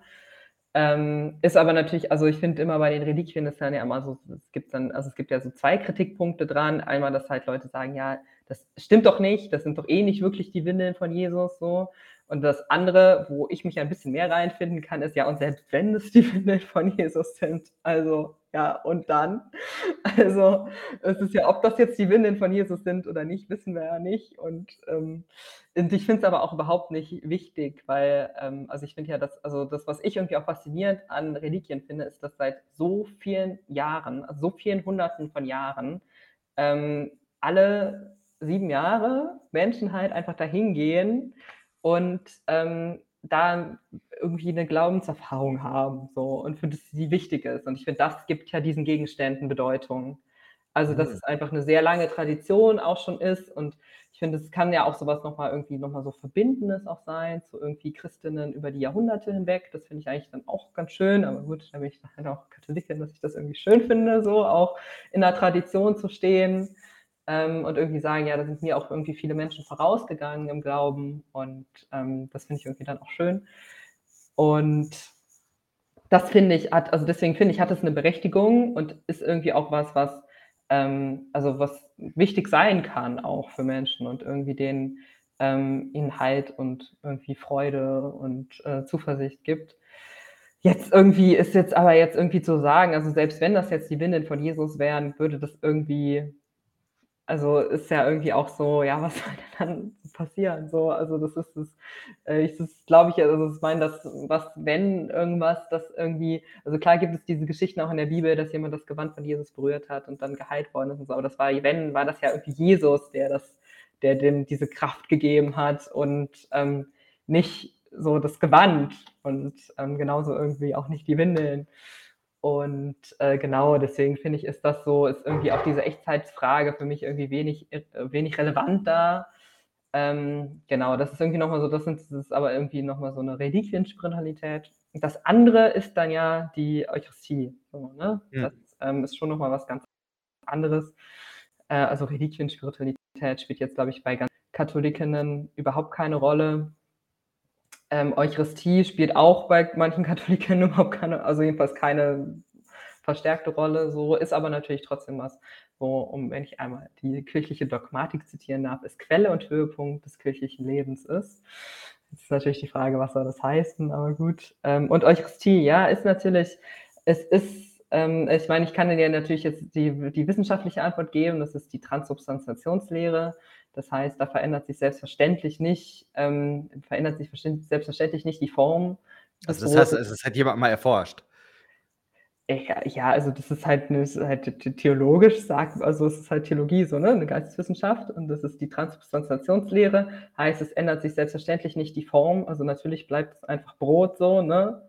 Ähm, ist aber natürlich, also ich finde immer bei den Reliquien ist dann ja immer so, es gibt dann, also es gibt ja so zwei Kritikpunkte dran. Einmal, dass halt Leute sagen, ja, das stimmt doch nicht, das sind doch eh nicht wirklich die Windeln von Jesus so. Und das andere, wo ich mich ein bisschen mehr reinfinden kann, ist ja, und selbst wenn es die Windeln von Jesus sind, also ja, und dann? [laughs] Also, es ist ja, ob das jetzt die Windeln von Jesus sind oder nicht, wissen wir ja nicht. Und, ähm, und ich finde es aber auch überhaupt nicht wichtig, weil, ähm, also ich finde ja, dass, also das, was ich irgendwie auch faszinierend an Reliquien finde, ist, dass seit so vielen Jahren, also so vielen Hunderten von Jahren, ähm, alle sieben Jahre Menschen halt einfach dahin gehen und ähm, da irgendwie eine Glaubenserfahrung haben so und für das sie wichtig ist. Und ich finde, das gibt ja diesen Gegenständen Bedeutung. Also, dass mhm. es einfach eine sehr lange Tradition auch schon ist und ich finde, es kann ja auch sowas nochmal irgendwie nochmal so Verbindendes auch sein zu irgendwie Christinnen über die Jahrhunderte hinweg. Das finde ich eigentlich dann auch ganz schön, aber gut, da bin ich dann auch Katholikin, dass ich das irgendwie schön finde, so auch in der Tradition zu stehen ähm, und irgendwie sagen, ja, da sind mir auch irgendwie viele Menschen vorausgegangen im Glauben und ähm, das finde ich irgendwie dann auch schön. Und das finde ich, hat, also deswegen finde ich, hat es eine Berechtigung und ist irgendwie auch was, was, ähm, also was wichtig sein kann auch für Menschen und irgendwie den ähm, ihnen Halt und irgendwie Freude und äh, Zuversicht gibt. Jetzt irgendwie ist jetzt aber jetzt irgendwie zu sagen, also selbst wenn das jetzt die Windeln von Jesus wären, würde das irgendwie also ist ja irgendwie auch so, ja, was [laughs] soll denn dann passieren? So, also das ist das, äh, ich glaube ich, also ich meine, dass was, wenn irgendwas, das irgendwie, also klar gibt es diese Geschichten auch in der Bibel, dass jemand das Gewand von Jesus berührt hat und dann geheilt worden ist und so, aber das war, wenn, war das ja irgendwie Jesus, der das, der dem diese Kraft gegeben hat und ähm, nicht so das Gewand und ähm, genauso irgendwie auch nicht die Windeln. Und äh, genau, deswegen finde ich, ist das so, ist irgendwie auch diese Echtzeitsfrage für mich irgendwie wenig, äh, wenig relevant da. Ähm, genau, das ist irgendwie nochmal so, das, sind, das ist aber irgendwie nochmal so eine Reliquienspiritualität. Das andere ist dann ja die Eucharistie. So, ne? Ja. Das ähm, ist schon nochmal was ganz anderes. Äh, also Reliquienspiritualität spielt jetzt, glaube ich, bei ganz Katholikinnen überhaupt keine Rolle. Ähm, Eucharistie spielt auch bei manchen [laughs] Katholiken überhaupt keine, also jedenfalls keine verstärkte Rolle, so ist aber natürlich trotzdem was, wo, um, wenn ich einmal die kirchliche Dogmatik zitieren darf, es Quelle und Höhepunkt des kirchlichen Lebens ist. Jetzt ist natürlich die Frage, was soll das heißen, aber gut. Ähm, und Eucharistie, ja, ist natürlich, es ist, ähm, ich meine, ich kann dir natürlich jetzt die, die wissenschaftliche Antwort geben, das ist die Transubstantiationslehre. Das heißt, da verändert sich selbstverständlich nicht, ähm, verändert sich selbstverständlich nicht die Form. Also das heißt, es hat jemand mal erforscht. Ja, also das ist halt, eine, ist halt theologisch, sagt, also es ist halt Theologie, so, ne, eine Geisteswissenschaft und das ist die Transubstantiationslehre, heißt, es ändert sich selbstverständlich nicht die Form, also natürlich bleibt es einfach Brot so, ne,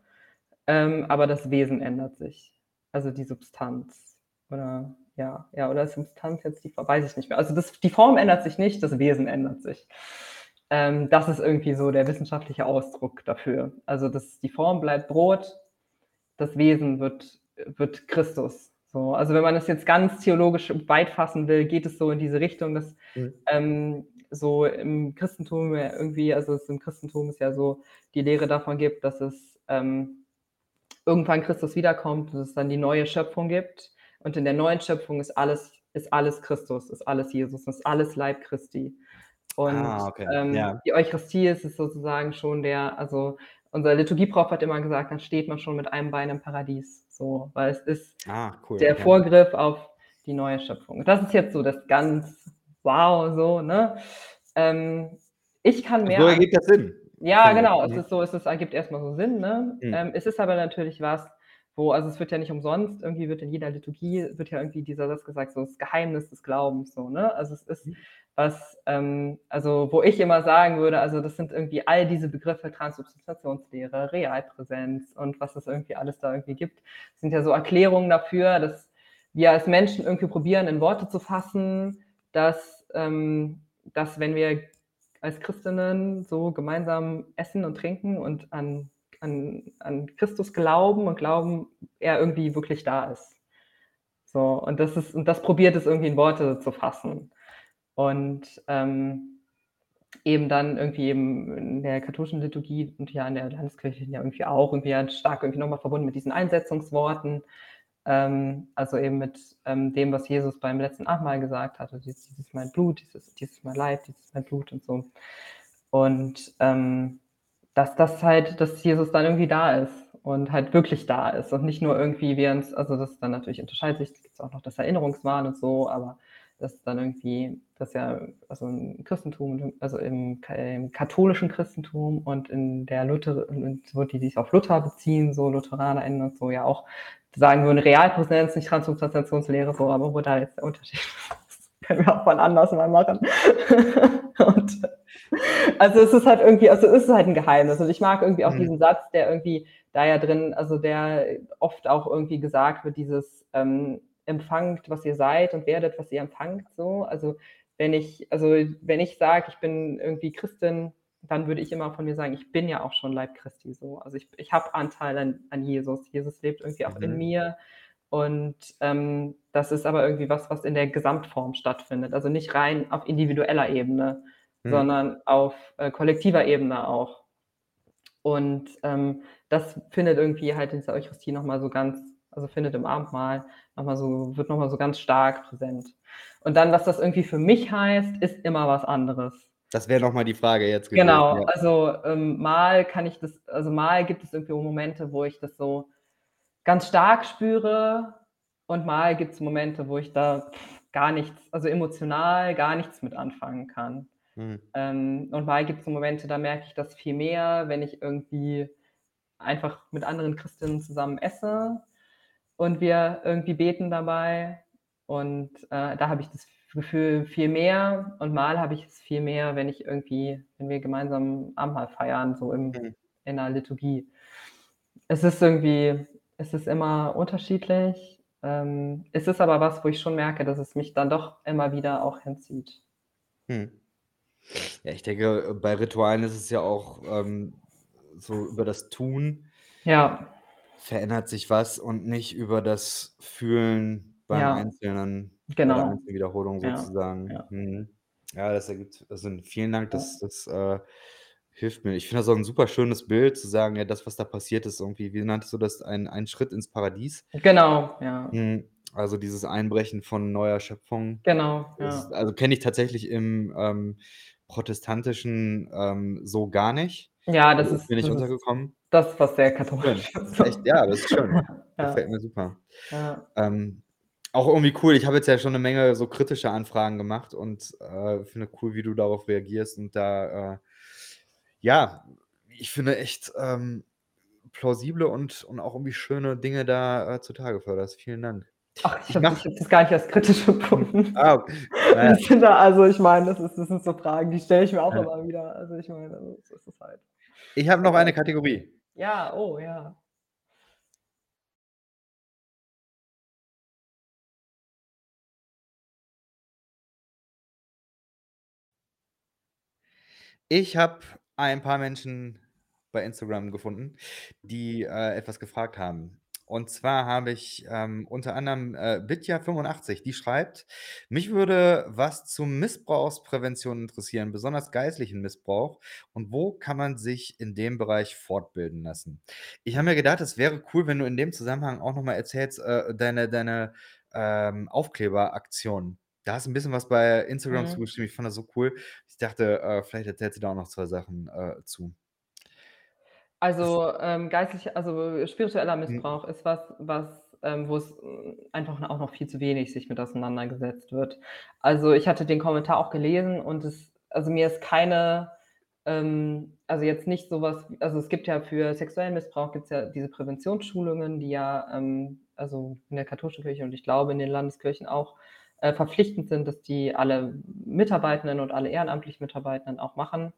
ähm, aber das Wesen ändert sich, also die Substanz oder ja, ja, oder Substanz jetzt die weiß ich nicht mehr. Also das, die Form ändert sich nicht, das Wesen ändert sich. Ähm, das ist irgendwie so der wissenschaftliche Ausdruck dafür. Also das, die Form bleibt Brot, das Wesen wird, wird Christus. So, also wenn man das jetzt ganz theologisch weit fassen will, geht es so in diese Richtung, dass mhm. ähm, so im Christentum irgendwie, also es im Christentum ist ja so die Lehre davon gibt, dass es ähm, irgendwann Christus wiederkommt, dass es dann die neue Schöpfung gibt und in der neuen Schöpfung ist alles, ist alles Christus, ist alles Jesus, ist alles Leib Christi. Und ah, okay. ähm, ja. die Eucharistie ist es sozusagen schon der, also unser Liturgieprof hat immer gesagt, dann steht man schon mit einem Bein im Paradies. So, weil es ist ah, cool, der okay. Vorgriff auf die neue Schöpfung. Das ist jetzt so das ganz wow, so, ne? Ähm, ich kann mehr. So ergibt das Sinn. Ja, genau. Es ist so, es ist, ergibt erstmal so Sinn, ne? Mhm. Ähm, es ist aber natürlich was, wo, also es wird ja nicht umsonst, irgendwie wird in jeder Liturgie, wird ja irgendwie dieser Satz gesagt, so das Geheimnis des Glaubens, so, ne? Also es ist mhm. was, ähm, also wo ich immer sagen würde, also das sind irgendwie all diese Begriffe, Transsubstantiationslehre, Realpräsenz und was es irgendwie alles da irgendwie gibt, sind ja so Erklärungen dafür, dass wir als Menschen irgendwie probieren, in Worte zu fassen, dass, ähm, dass wenn wir als Christinnen so gemeinsam essen und trinken und an an, an Christus glauben und glauben, er irgendwie wirklich da ist. So, und das ist, und das probiert es irgendwie in Worte zu fassen. Und ähm, eben dann irgendwie eben in der katholischen Liturgie und ja in der Landeskirche ja irgendwie auch irgendwie stark irgendwie nochmal verbunden mit diesen Einsetzungsworten. Ähm, also eben mit ähm, dem, was Jesus beim letzten Abendmahl gesagt hat. Also dieses, dieses mein Blut, dieses, dieses mein Leib, dieses mein Blut und so. Und ähm, dass das halt, dass Jesus dann irgendwie da ist und halt wirklich da ist und nicht nur irgendwie wir uns, also das dann natürlich unterscheidet sich, gibt es auch noch das Erinnerungswahn und so, aber das dann irgendwie, das ja, also im Christentum, also im, im katholischen Christentum und in der Luther, so die sich auf Luther beziehen, so LutheranerInnen und so, ja auch sagen würden, Realpräsenz, nicht Transubstantiationslehre, so, aber wo da jetzt der Unterschied [laughs] ist, können wir auch mal anders mal machen. [laughs] und also es ist halt irgendwie, also es ist halt ein Geheimnis. Und ich mag irgendwie auch mhm. diesen Satz, der irgendwie da ja drin, also der oft auch irgendwie gesagt wird, dieses ähm, empfangt, was ihr seid und werdet, was ihr empfangt. So, also wenn ich, also wenn ich sage, ich bin irgendwie Christin, dann würde ich immer von mir sagen, ich bin ja auch schon Leib Christi. So, also ich, ich habe Anteil an, an Jesus. Jesus lebt irgendwie auch mhm. in mir. Und ähm, das ist aber irgendwie was, was in der Gesamtform stattfindet. Also nicht rein auf individueller Ebene, mhm. sondern auf äh, kollektiver Ebene auch. Und ähm, das findet irgendwie halt in dieser Eucharistie nochmal so ganz, also findet im Abendmahl nochmal so, wird nochmal so ganz stark präsent. Und dann, was das irgendwie für mich heißt, ist immer was anderes. Das wäre nochmal die Frage jetzt gewesen. Genau, ja. also ähm, mal kann ich das, also mal gibt es irgendwie Momente, wo ich das so ganz stark spüre und mal gibt es Momente, wo ich da gar nichts also emotional gar nichts mit anfangen kann. Mhm. Ähm, und mal gibt's so Momente, da merke ich das viel mehr, wenn ich irgendwie einfach mit anderen Christinnen zusammen esse und wir irgendwie beten dabei. Und, äh, da habe ich das Gefühl viel mehr und mal habe ich es viel mehr, wenn ich irgendwie wenn wir gemeinsam Abendmahl feiern, so im Mhm. in 'ner Liturgie. Es ist irgendwie es ist immer unterschiedlich. Ähm, es ist aber was, wo ich schon merke, dass es mich dann doch immer wieder auch hinzieht. Mhm. Ja, ich denke, bei Ritualen ist es ja auch, ähm, so über das Tun Ja. verändert sich was und nicht über das Fühlen beim Ja. Einzelnen bei der Genau. einzelnen Wiederholung Ja, sozusagen. ja. Mhm. Ja, das ergibt also, vielen Dank, das das, äh, hilft mir. Ich finde das auch 'n super schönes Bild zu sagen, ja, das, was da passiert ist irgendwie wie nanntest du das? Ein ein Schritt ins Paradies? Genau, ja. Mhm. Also, dieses Einbrechen von neuer Schöpfung. Genau, ja. also, kenne ich tatsächlich im, ähm, Protestantischen, ähm, so gar nicht. Ja, das Also, ist ist mir nicht das ist untergekommen. das, was sehr katholisch Das ist. ist echt ja, das ist schön. [laughs] Ja. Gefällt mir super. Ja. Ähm, auch irgendwie cool. Ich habe jetzt ja schon 'ne Menge so kritische Anfragen gemacht und, äh, finde cool, wie du darauf reagierst und da, äh ja, ich finde echt, ähm, plausible und und auch irgendwie schöne Dinge da, äh, zutage förderst. Vielen Dank. Ach, ich Ich habe ich das gar nicht als kritisch [laughs] empfunden. Ah, ja. [laughs] Finde also, ich meine, das ist das sind so Fragen, die stelle ich mir auch Ja. immer wieder. Also, ich meine, so ist es halt. Ich habe noch eine Kategorie. Ja, oh ja. Ich habe ein paar Menschen bei Instagram gefunden, die, äh, etwas gefragt haben. Und zwar habe ich, ähm, unter anderem, äh, Bitja85, die schreibt: „Mich würde was zur Missbrauchsprävention interessieren, besonders geistlichen Missbrauch. Und wo kann man sich in dem Bereich fortbilden lassen?“ Ich habe mir gedacht, es wäre cool, wenn du in dem Zusammenhang auch noch mal erzählst, äh, deine deine, ähm, Aufkleberaktion. Da hast du 'n bisschen was bei Instagram zu Mhm. geschrieben. Ich fand das so cool. Ich dachte, äh, vielleicht erzählst du da auch noch 2 Sachen, äh, zu. Also, ähm, geistliche also, spiritueller Mhm. Missbrauch ist was, was, ähm wo es, hm, einfach auch noch viel zu wenig sich mit auseinandergesetzt wird. Also, ich hatte den Kommentar auch gelesen und es also, mir ist keine ähm, also, jetzt nicht so was also, es gibt ja für sexuellen Missbrauch gibt's ja diese Präventionsschulungen, die ja, ähm, also, in der katholischen Kirche und ich glaube in den Landeskirchen auch, äh, verpflichtend sind, dass die alle Mitarbeitenden und alle ehrenamtlich Mitarbeitenden auch machen,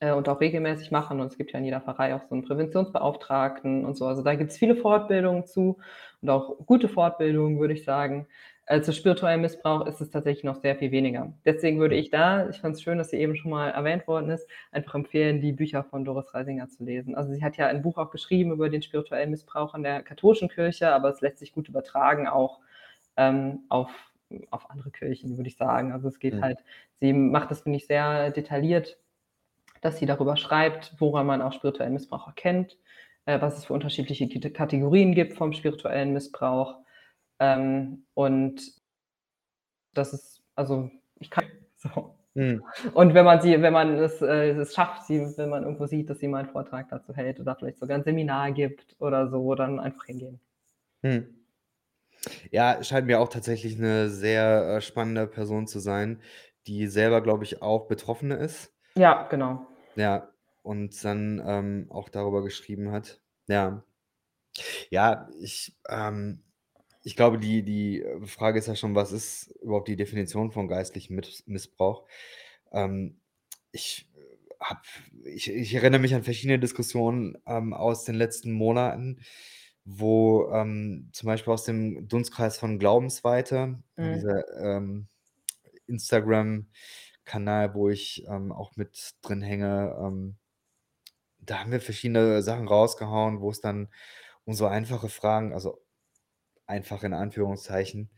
äh, und auch regelmäßig machen. Und es gibt ja in jeder Pfarrei auch so 'n Präventionsbeauftragten und so. Also, da gibt's viele Fortbildungen zu und auch gute Fortbildungen, würde ich sagen. Äh, zu spirituellem Missbrauch ist es tatsächlich noch sehr viel weniger. Deswegen würde ich da ich fand's schön, dass sie eben schon mal erwähnt worden ist, einfach empfehlen, die Bücher von Doris Reisinger zu lesen. Also, sie hat ja ein Buch auch geschrieben über den spirituellen Missbrauch in der katholischen Kirche, aber es lässt sich gut übertragen auch, ähm, auf auf andere Kirchen, würde ich sagen. Also, es geht Mhm. halt sie macht das, finde ich, sehr detailliert, dass sie darüber schreibt, woran man auch spirituellen Missbrauch erkennt, äh, was es für unterschiedliche Kategorien gibt vom spirituellen Missbrauch. Ähm, und das ist also, ich kann [laughs] so. Mhm. Und wenn man sie wenn man es äh, es schafft, sie wenn man irgendwo sieht, dass sie mal 'n Vortrag dazu hält oder vielleicht sogar 'n Seminar gibt oder so, dann einfach hingehen. Mhm. Ja, scheint mir auch tatsächlich 'ne sehr, äh, spannende Person zu sein, die selber, glaube ich, auch Betroffene ist. Ja, genau. Ja, und dann, ähm, auch darüber geschrieben hat. Ja. Ja, ich ähm, ich glaube, die die, äh, Frage ist ja schon, was ist überhaupt die Definition von geistlichem Miss Missbrauch? Ähm, ich, äh, habe ich ich erinnere mich an verschiedene Diskussionen, ähm, aus den letzten Monaten, wo, ähm, zum Beispiel aus dem Dunstkreis von Glaubensweite, ja, Mhm. dieser, ähm, Instagram-Kanal, wo ich, ähm, auch mit drin hänge, ähm da haben wir verschiedene Sachen rausgehauen, wo es dann um so einfache Fragen also, einfach in Anführungszeichen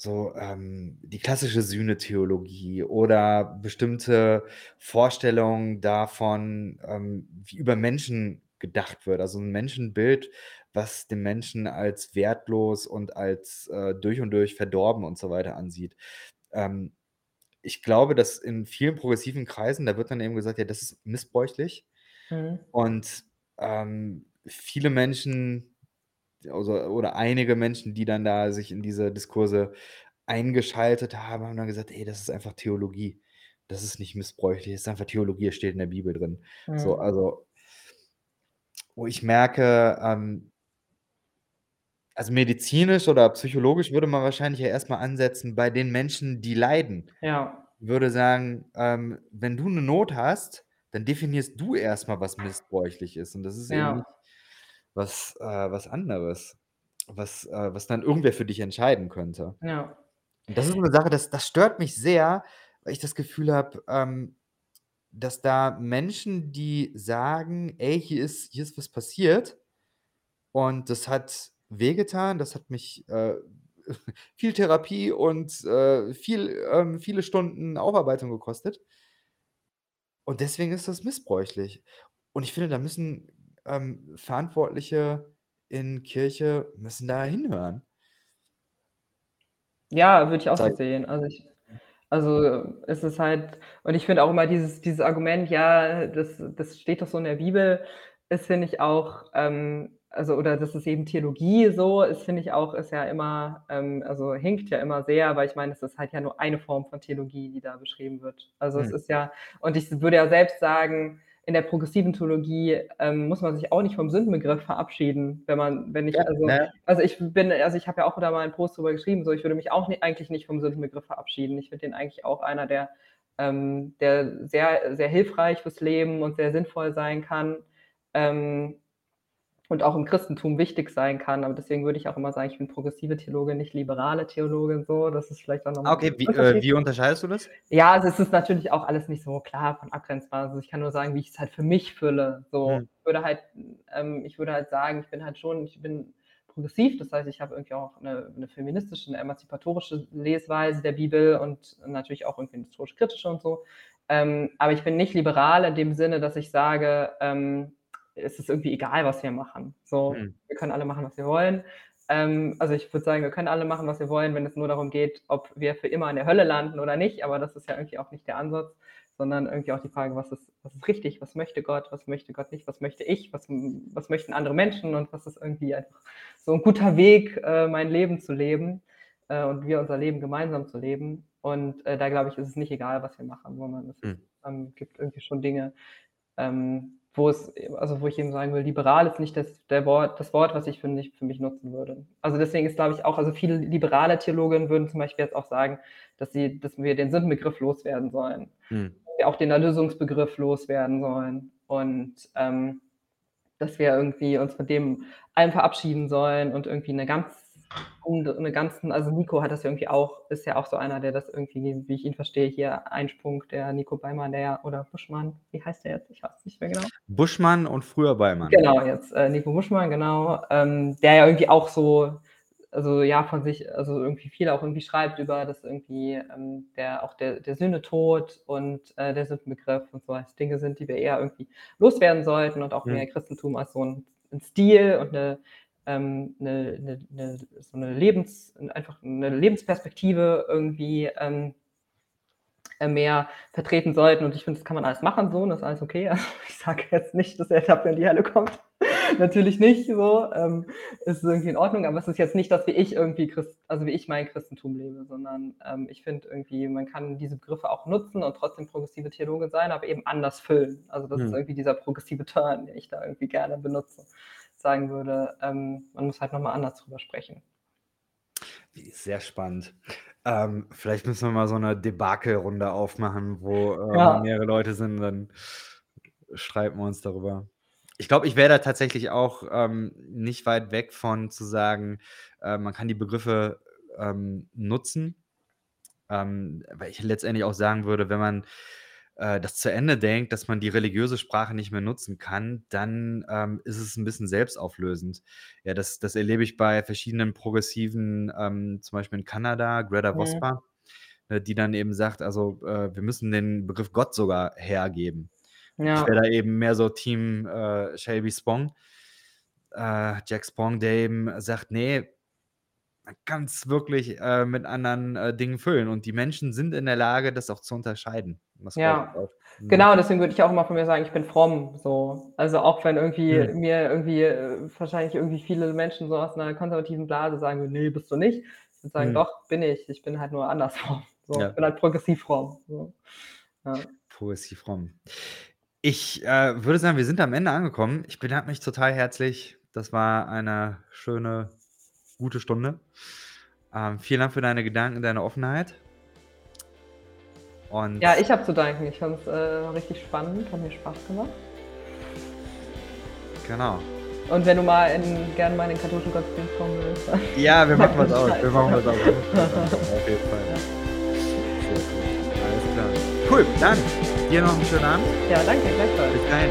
so, ähm, die klassische Sühnetheologie oder bestimmte Vorstellungen davon, ähm, wie über Menschen gedacht wird. Also, 'n Menschenbild, was den Menschen als wertlos und als, äh, durch und durch verdorben und so weiter ansieht. Ähm, ich glaube, dass in vielen progressiven Kreisen, da wird dann eben gesagt: „Ja, das ist missbräuchlich.“ Mhm. Und, ähm, viele Menschen, also oder einige Menschen, die dann da sich in diese Diskurse eingeschaltet haben, haben dann gesagt: „Ey, das ist einfach Theologie. Das ist nicht missbräuchlich, das ist einfach Theologie, es steht in der Bibel drin.“ So, Mhm. also wo ich merke, ähm also medizinisch oder psychologisch würde man wahrscheinlich ja erst mal ansetzen bei den Menschen, die leiden. Ja. Würde sagen, ähm, wenn du 'ne Not hast, dann definierst du erst mal, was missbräuchlich ist und das ist eben Ja. nicht was äh, was anderes, was äh, was dann irgendwer für dich entscheiden könnte. Ja. Und das ist 'ne Sache, das das stört mich sehr, weil ich das Gefühl habe, ähm, dass da Menschen, die sagen: „Ey, hier ist hier ist was passiert und das hat wehgetan, das hat mich, äh, [laughs] viel Therapie und, äh, viel ähm, viele Stunden Aufarbeitung gekostet“ „und deswegen ist das missbräuchlich.“ Und ich finde, da müssen, ähm, Verantwortliche in Kirche müssen da hinhören. Ja, würde ich auch so sehen. Also, ich also, es ist halt und ich finde auch immer dieses dieses Argument: „Ja, das das steht doch so in der Bibel“, ist, finde ich auch, ähm also oder das ist eben Theologie so, ist, finde ich auch ist ja immer ähm, also hinkt ja immer sehr, weil ich meine, es ist halt ja nur eine Form von Theologie, die da beschrieben wird. Also, es Mhm. ist ja und ich würde ja selbst sagen, in der progressiven Theologie, ähm, muss man sich auch nicht vom Sündenbegriff verabschieden, wenn man wenn Ja, ich also ja. also ich bin also ich habe ja auch da mal 'n Post drüber geschrieben, so, ich würde mich auch ni eigentlich nicht vom Sündenbegriff verabschieden. Ich finde den eigentlich auch einer, der ähm, der sehr sehr hilfreich fürs Leben und sehr sinnvoll sein kann, ähm, und auch im Christentum wichtig sein kann. Aber deswegen würde ich auch immer sagen, ich bin progressive Theologin, nicht liberale Theologin so. Das ist vielleicht auch noch Ah, okay, wie äh, wie unterscheidest du das? Ja, also es ist natürlich auch alles nicht so klar von abgrenzbar. Also, ich kann nur sagen, wie ich's halt für mich fülle, so. Mhm. Ich würde halt ähm, ich würde halt sagen, ich bin halt schon ich bin progressiv, das heißt, ich habe irgendwie auch 'ne 'ne feministische, 'ne emanzipatorische Lesweise der Bibel und natürlich auch irgendwie 'ne historisch-kritische und so. Ähm, aber ich bin nicht liberal in dem Sinne, dass ich sage, ähm, es ist irgendwie egal, was wir machen. So, Mhm. wir können alle machen, was wir wollen. Ähm, also, ich würde sagen, wir können alle machen, was wir wollen, wenn es nur darum geht, ob wir für immer in der Hölle landen oder nicht, aber das ist ja irgendwie auch nicht der Ansatz, sondern irgendwie auch die Frage: „Was ist was ist richtig? Was möchte Gott? Was möchte Gott nicht? Was möchte ich? Was was möchten andere Menschen und was ist irgendwie einfach so 'n guter Weg, äh, mein Leben zu leben, äh, und wir unser Leben gemeinsam zu leben?“ Und, äh, da glaube ich, ist es nicht egal, was wir machen, sondern es Mhm. ähm, gibt irgendwie schon Dinge, ähm, wo es also, wo ich eben sagen will, liberal ist nicht das der Wort das Wort, was ich für mich für mich nutzen würde. Also, deswegen ist, glaube ich, auch also viele liberale Theologen würden zum Beispiel jetzt auch sagen, dass sie dass wir den Sündenbegriff loswerden sollen, wir auch den Erlösungsbegriff loswerden sollen und, ähm, dass wir irgendwie uns von dem allem verabschieden sollen und irgendwie 'ne ganz und 'ne ganzen also, Nico hat das ja irgendwie auch ist ja auch so einer, der das irgendwie, wie ich ihn verstehe, hier Einsprung, der Nico Beimann, der ja oder Buschmann, wie heißt der jetzt? Ich weiß es nicht mehr genau. Buschmann und früher Beimann. Genau, jetzt, äh, Nico Buschmann, genau, ähm, der ja irgendwie auch so also ja, von sich also irgendwie viel auch irgendwie schreibt über das irgendwie, ähm, der auch der der Sühnetod und, äh, der Sündenbegriff und so als Dinge sind, die wir eher irgendwie loswerden sollten und auch mehr Mhm. Christentum als so 'n 'n Stil und 'ne ähm, 'ne 'ne 'ne so 'ne Lebens einfach 'ne Lebensperspektive irgendwie, ähm äh, mehr vertreten sollten und ich finde, das kann man alles machen so und das ist alles okay. [laughs] Also, ich sage jetzt nicht, dass er dafür in die Hölle kommt. [laughs] Natürlich nicht so, ähm, ist irgendwie in Ordnung, aber es ist jetzt nicht das, wie ich irgendwie Christ also, wie ich mein Christentum lebe, sondern, ähm, ich finde irgendwie, man kann diese Begriffe auch nutzen und trotzdem progressive Theologe sein, aber eben anders füllen. Also, das ist Mhm. irgendwie dieser progressive Turn, den ich da irgendwie gerne benutze. Sagen würde, ähm, man muss halt noch mal anders drüber sprechen. Sehr spannend. Ähm, vielleicht müssen wir mal so 'ne Debakelrunde aufmachen, wo, ähm, Ja. mehrere Leute sind, dann streiten wir uns darüber. Ich glaube, ich wäre da tatsächlich auch, ähm, nicht weit weg von zu sagen, äh, man kann die Begriffe, ähm, nutzen. Ähm, weil ich letztendlich auch sagen würde, wenn man, äh, das zu Ende denkt, dass man die religiöse Sprache nicht mehr nutzen kann, dann, ähm, ist es 'n bisschen selbstauflösend. Ja, das das erlebe ich bei verschiedenen Progressiven, ähm, zum Beispiel in Kanada, Greta Mhm. Vospa, äh, die dann eben sagt: „Also, äh, wir müssen den Begriff Gott sogar hergeben.“ Und ich wäre Ja. da eben mehr so Team, äh, Shelby Spong äh, Jack Spong, der eben sagt: „Ne, man kann's wirklich, äh, mit anderen, äh, Dingen füllen und die Menschen sind in der Lage, das auch zu unterscheiden.“ Das glaube ich Ja. Mhm. genau, deswegen würde ich auch immer von mir sagen, ich bin fromm so. Also, auch wenn irgendwie Mhm. mir irgendwie, äh, wahrscheinlich irgendwie viele Menschen so aus 'ner konservativen Blase sagen würden: „Ne, bist du nicht.“ zu sagen: Mhm. „Doch, bin ich. Ich bin halt nur andersrum.“ So, Ja. ich bin halt progressiv fromm, so. Ja. Progressiv fromm. Ich, äh, würde sagen, wir sind am Ende angekommen. Ich bedanke mich total herzlich. Das war eine schöne, gute Stunde. Ähm, vielen Dank für deine Gedanken, deine Offenheit. Und Ja, ich habe zu danken. Ich fand's, äh, richtig spannend, hat mir Spaß gemacht. Genau. Und wenn du mal in gerne mal in den katholischen Gottesdienst kommen willst, [laughs] Ja, wir machen [laughs] was aus. Wir machen was aus. Auf jeden Fall. Ja. Alles klar. Cool, dann dir noch einen schönen Abend. Ja, danke, gleichfalls. Bis dahin.